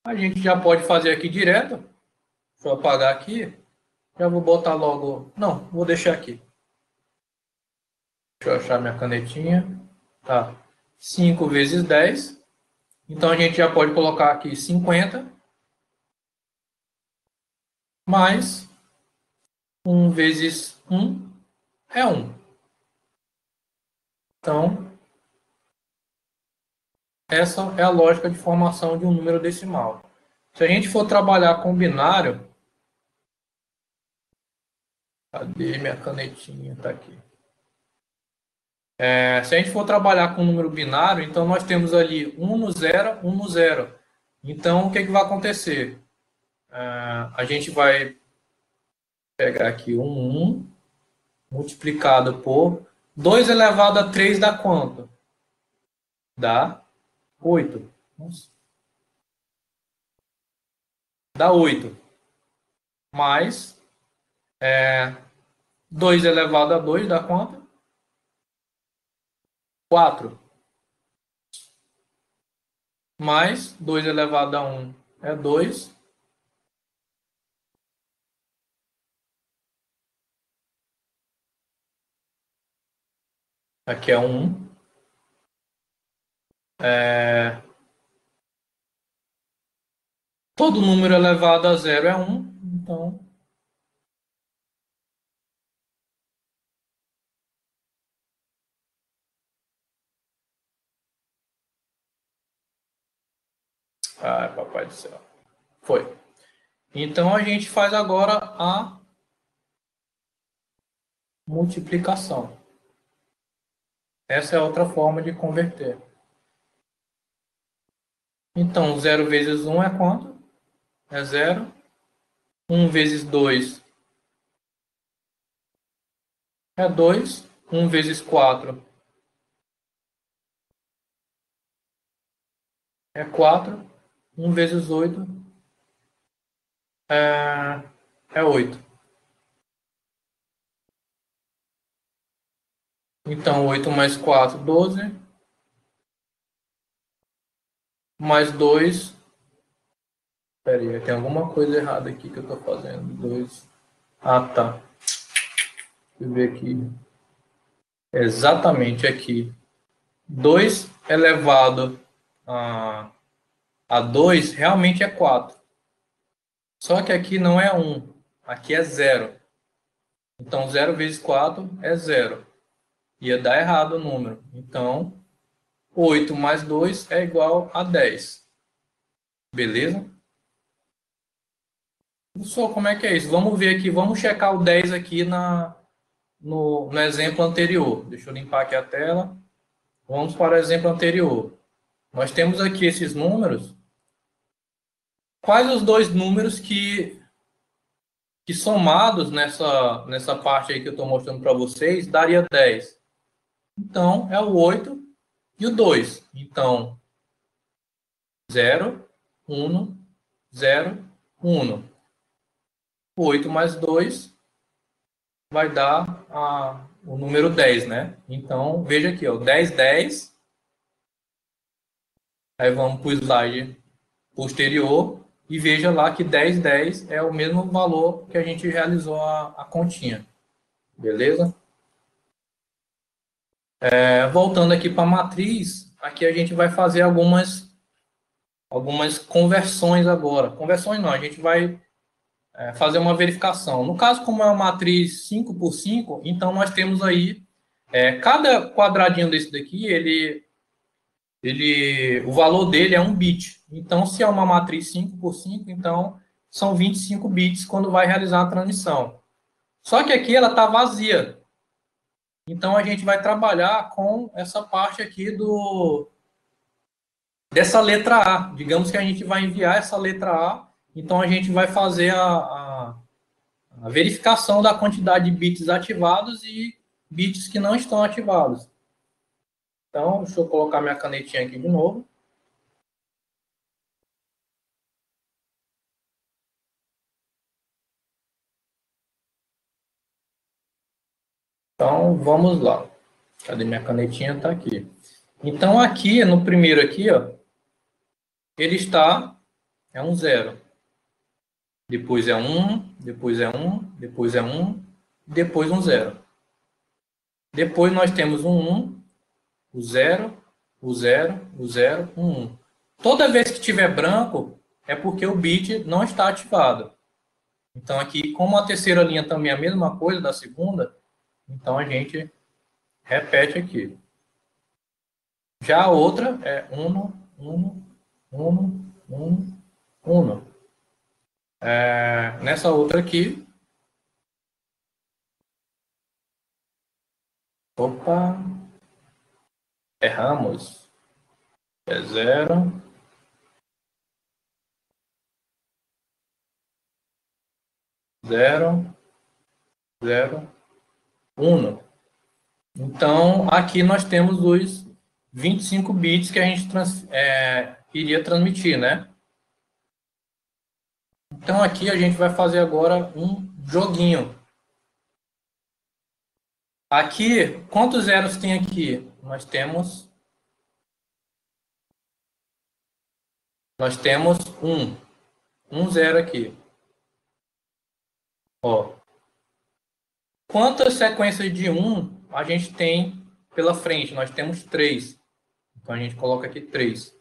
A gente já pode fazer aqui direto. Deixa eu apagar aqui. Já vou botar logo... Não, vou deixar aqui. Deixa eu achar minha canetinha. Tá. 5 vezes 10. Então, a gente já pode colocar aqui 50. Mais 1 vezes 1 é 1. Então, essa é a lógica de formação de um número decimal. Se a gente for trabalhar com binário, cadê minha canetinha? Está aqui. É, se a gente for trabalhar com número binário, então nós temos ali 1 no 0, 1 no 0. Então, o que, que vai acontecer? É, a gente vai pegar aqui um 1 multiplicado por 2 elevado a 3 dá quanto? Dá 8. Nossa. Dá 8. Mais é, 2 elevado a 2 dá quanto? 4. Mais 2 elevado a 1 é 2. Aqui é um. É... Todo número elevado a zero é um, então. Ai, papai do céu. Foi. Então a gente faz agora a multiplicação. Essa é outra forma de converter. Então, 0 vezes 1 é quanto? É 0. 1 vezes 2 é 2. 1 vezes 4 é 4. 1 vezes 8 é, é 8. Então, 8 mais 4, 12. Mais 2. Espera aí, tem alguma coisa errada aqui que eu estou fazendo. 2. Ah, tá. Deixa eu ver aqui. Exatamente aqui. 2 elevado a, a 2 realmente é 4. Só que aqui não é 1. Aqui é 0. Então, 0 vezes 4 é 0 ia dar errado o número. Então, 8 mais 2 é igual a 10. Beleza? Professor, como é que é isso? Vamos ver aqui, vamos checar o 10 aqui na, no, no exemplo anterior. Deixa eu limpar aqui a tela. Vamos para o exemplo anterior. Nós temos aqui esses números. Quais os dois números que, que somados nessa, nessa parte aí que eu estou mostrando para vocês, daria 10? Então, é o 8 e o 2. Então, 0, 1, 0, 1. 8 mais 2 vai dar a, o número 10, né? Então, veja aqui, ó, 10, 10. Aí vamos para o slide posterior e veja lá que 10, 10 é o mesmo valor que a gente realizou a, a continha. Beleza? É, voltando aqui para a matriz, aqui a gente vai fazer algumas, algumas conversões agora. Conversões não, a gente vai é, fazer uma verificação. No caso, como é uma matriz 5 por 5, então nós temos aí, é, cada quadradinho desse daqui, ele, ele, o valor dele é um bit. Então, se é uma matriz 5 por 5, então são 25 bits quando vai realizar a transmissão. Só que aqui ela está vazia. Então a gente vai trabalhar com essa parte aqui do dessa letra A. Digamos que a gente vai enviar essa letra A, então a gente vai fazer a, a, a verificação da quantidade de bits ativados e bits que não estão ativados. Então, deixa eu colocar minha canetinha aqui de novo. Então, vamos lá. Cadê minha canetinha? Está aqui. Então, aqui, no primeiro aqui, ó, ele está, é um zero. Depois é um, depois é um, depois é um, depois um zero. Depois nós temos um um, o zero, o zero, o zero, um um. Toda vez que tiver branco, é porque o bit não está ativado. Então, aqui, como a terceira linha também é a mesma coisa da segunda, então a gente repete aqui. Já a outra é uno, uno, uno, uno, uno. É, nessa outra aqui. Opa! Erramos. É zero. Zero. Zero. 1. Então, aqui nós temos os 25 bits que a gente trans, é, iria transmitir, né? Então, aqui a gente vai fazer agora um joguinho. Aqui, quantos zeros tem aqui? Nós temos... Nós temos um. Um zero aqui. Ó, Quantas sequências de 1 a gente tem pela frente? Nós temos 3. Então a gente coloca aqui 3.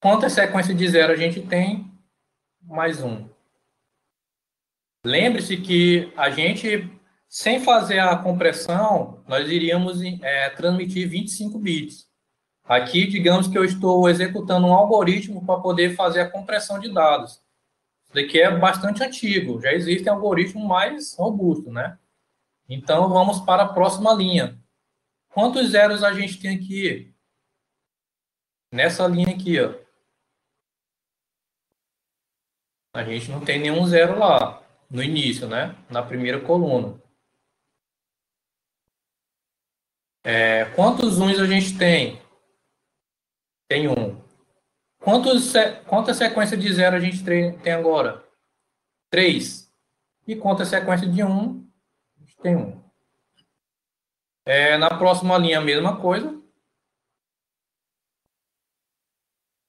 Quantas sequências de 0 a gente tem? Mais 1. Lembre-se que a gente, sem fazer a compressão, nós iríamos é, transmitir 25 bits. Aqui, digamos que eu estou executando um algoritmo para poder fazer a compressão de dados. Isso daqui é bastante antigo, já existem algoritmos mais robustos, né? Então, vamos para a próxima linha. Quantos zeros a gente tem aqui? Nessa linha aqui, ó. A gente não tem nenhum zero lá, no início, né? Na primeira coluna. É, quantos uns a gente tem? Tem um. Quantos, quantas sequências de zero a gente tem agora? Três. E quantas sequências de um? A gente tem um. É, na próxima linha, a mesma coisa.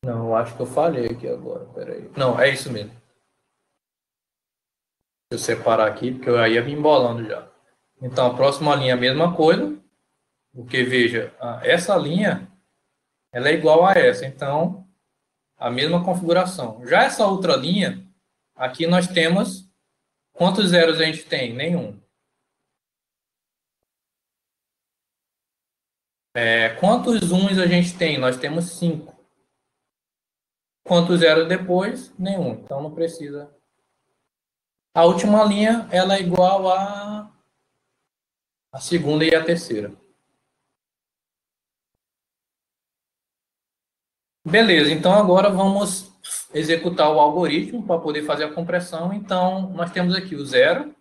Não, acho que eu falhei aqui agora. Peraí. Não, é isso mesmo. Deixa eu separar aqui, porque eu ia me embolando já. Então, a próxima linha, a mesma coisa. Porque, veja, essa linha, ela é igual a essa. Então, a mesma configuração. Já essa outra linha, aqui nós temos quantos zeros a gente tem? Nenhum. É, quantos uns a gente tem? Nós temos cinco. Quantos zeros depois? Nenhum. Então não precisa. A última linha ela é igual a a segunda e a terceira. Beleza, então agora vamos executar o algoritmo para poder fazer a compressão. Então, nós temos aqui o zero.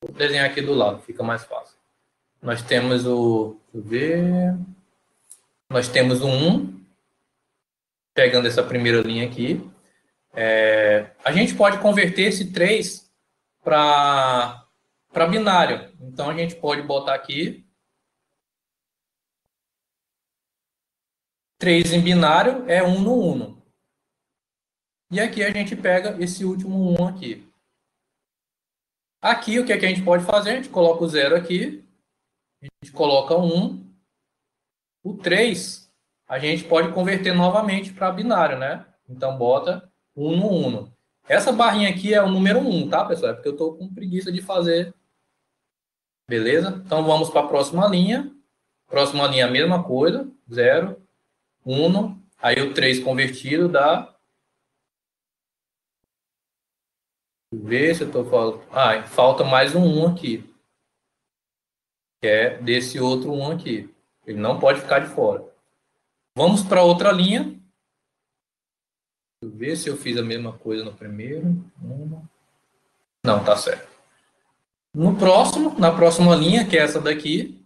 Vou desenhar aqui do lado, fica mais fácil. Nós temos o. Deixa eu ver. Nós temos o 1, pegando essa primeira linha aqui. É, a gente pode converter esse 3 para binário. Então, a gente pode botar aqui 3 em binário é 1 no 1. E aqui a gente pega esse último 1 aqui. Aqui, o que, é que a gente pode fazer? A gente coloca o 0 aqui. A gente coloca 1. O 3, a gente pode converter novamente para binário, né? Então, bota 1 no 1. Essa barrinha aqui é o número 1, tá, pessoal? É porque eu estou com preguiça de fazer. Beleza? Então, vamos para a próxima linha. Próxima linha, a mesma coisa. 0, uno, aí o 3 convertido dá. Ver se eu estou falando. Ah, falta mais um 1 aqui. que é desse outro 1 aqui. Ele não pode ficar de fora. Vamos para outra linha. Deixa eu ver se eu fiz a mesma coisa no primeiro. Não, tá certo. No próximo, na próxima linha, que é essa daqui,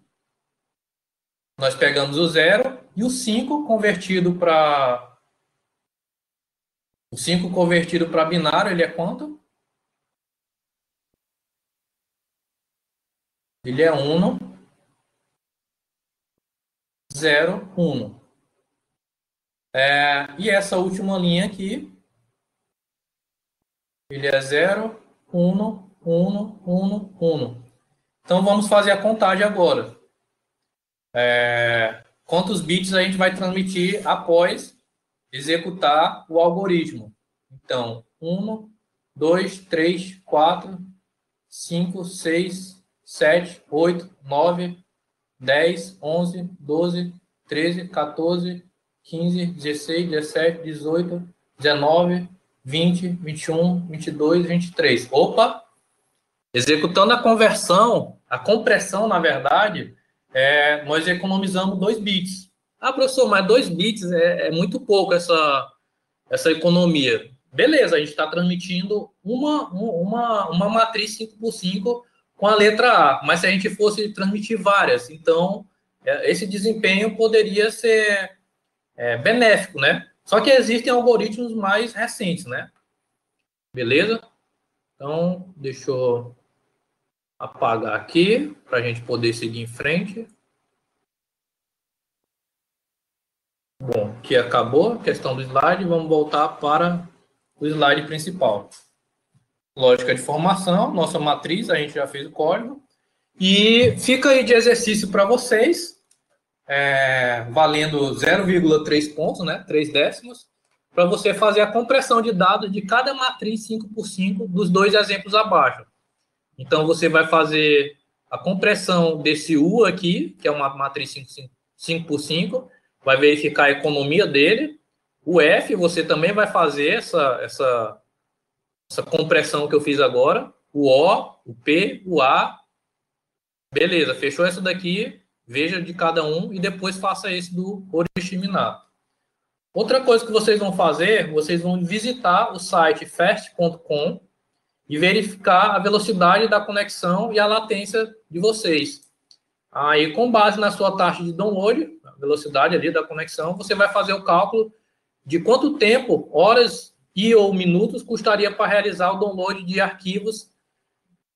nós pegamos o zero e o 5 convertido para. O 5 convertido para binário, ele é quanto? Ele é 1, 0, 1. É, e essa última linha aqui, ele é 0, 1, 1, 1, 1. Então vamos fazer a contagem agora é, quantos bits a gente vai transmitir após executar o algoritmo. Então, 1, 2, 3, 4, 5, 6, 7, 8, 9, 10, 11, 12, 13, 14, 15, 16, 17, 18, 19, 20, 21, 22, 23. Opa! Executando a conversão, a compressão, na verdade, é, nós economizamos 2 bits. Ah, professor, mas 2 bits é, é, muito pouco essa, essa economia. Beleza, a gente está transmitindo uma, uma, uma matriz 5 por 5 com a letra A, mas se a gente fosse transmitir várias, então é, esse desempenho poderia ser é, benéfico, né? Só que existem algoritmos mais recentes, né? Beleza? Então, deixa eu apagar aqui para a gente poder seguir em frente. Bom, aqui acabou a questão do slide, vamos voltar para o slide principal. Lógica de formação, nossa matriz, a gente já fez o código. E fica aí de exercício para vocês, é, valendo 0,3 pontos, né, 3 décimos, para você fazer a compressão de dados de cada matriz 5 por 5 dos dois exemplos abaixo. Então, você vai fazer a compressão desse U aqui, que é uma matriz 5, 5, 5 por 5, vai verificar a economia dele. O F, você também vai fazer essa, essa, essa compressão que eu fiz agora. O O, o P, o A. Beleza, fechou essa daqui. Veja de cada um e depois faça esse do oriximinar. Outra coisa que vocês vão fazer, vocês vão visitar o site fast.com e verificar a velocidade da conexão e a latência de vocês. Aí, com base na sua taxa de download, a velocidade ali da conexão, você vai fazer o cálculo de quanto tempo, horas e ou minutos custaria para realizar o download de arquivos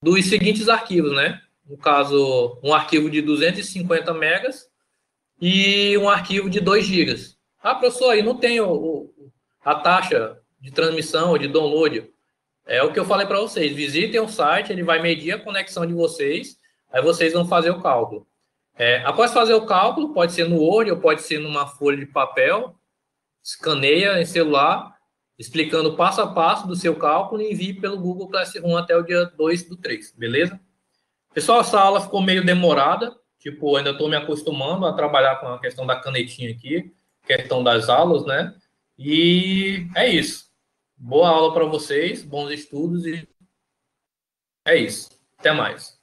dos seguintes arquivos, né? No caso, um arquivo de 250 megas e um arquivo de 2 gigas. Ah, professor, aí não tem o, a taxa de transmissão ou de download. É o que eu falei para vocês. Visitem o site, ele vai medir a conexão de vocês, aí vocês vão fazer o cálculo. É, após fazer o cálculo, pode ser no Word ou pode ser numa folha de papel, escaneia em celular, explicando passo a passo do seu cálculo e envie pelo Google Classroom até o dia 2 do 3, beleza? Pessoal, essa aula ficou meio demorada, tipo, ainda estou me acostumando a trabalhar com a questão da canetinha aqui, questão das aulas, né? E é isso. Boa aula para vocês, bons estudos e é isso. Até mais.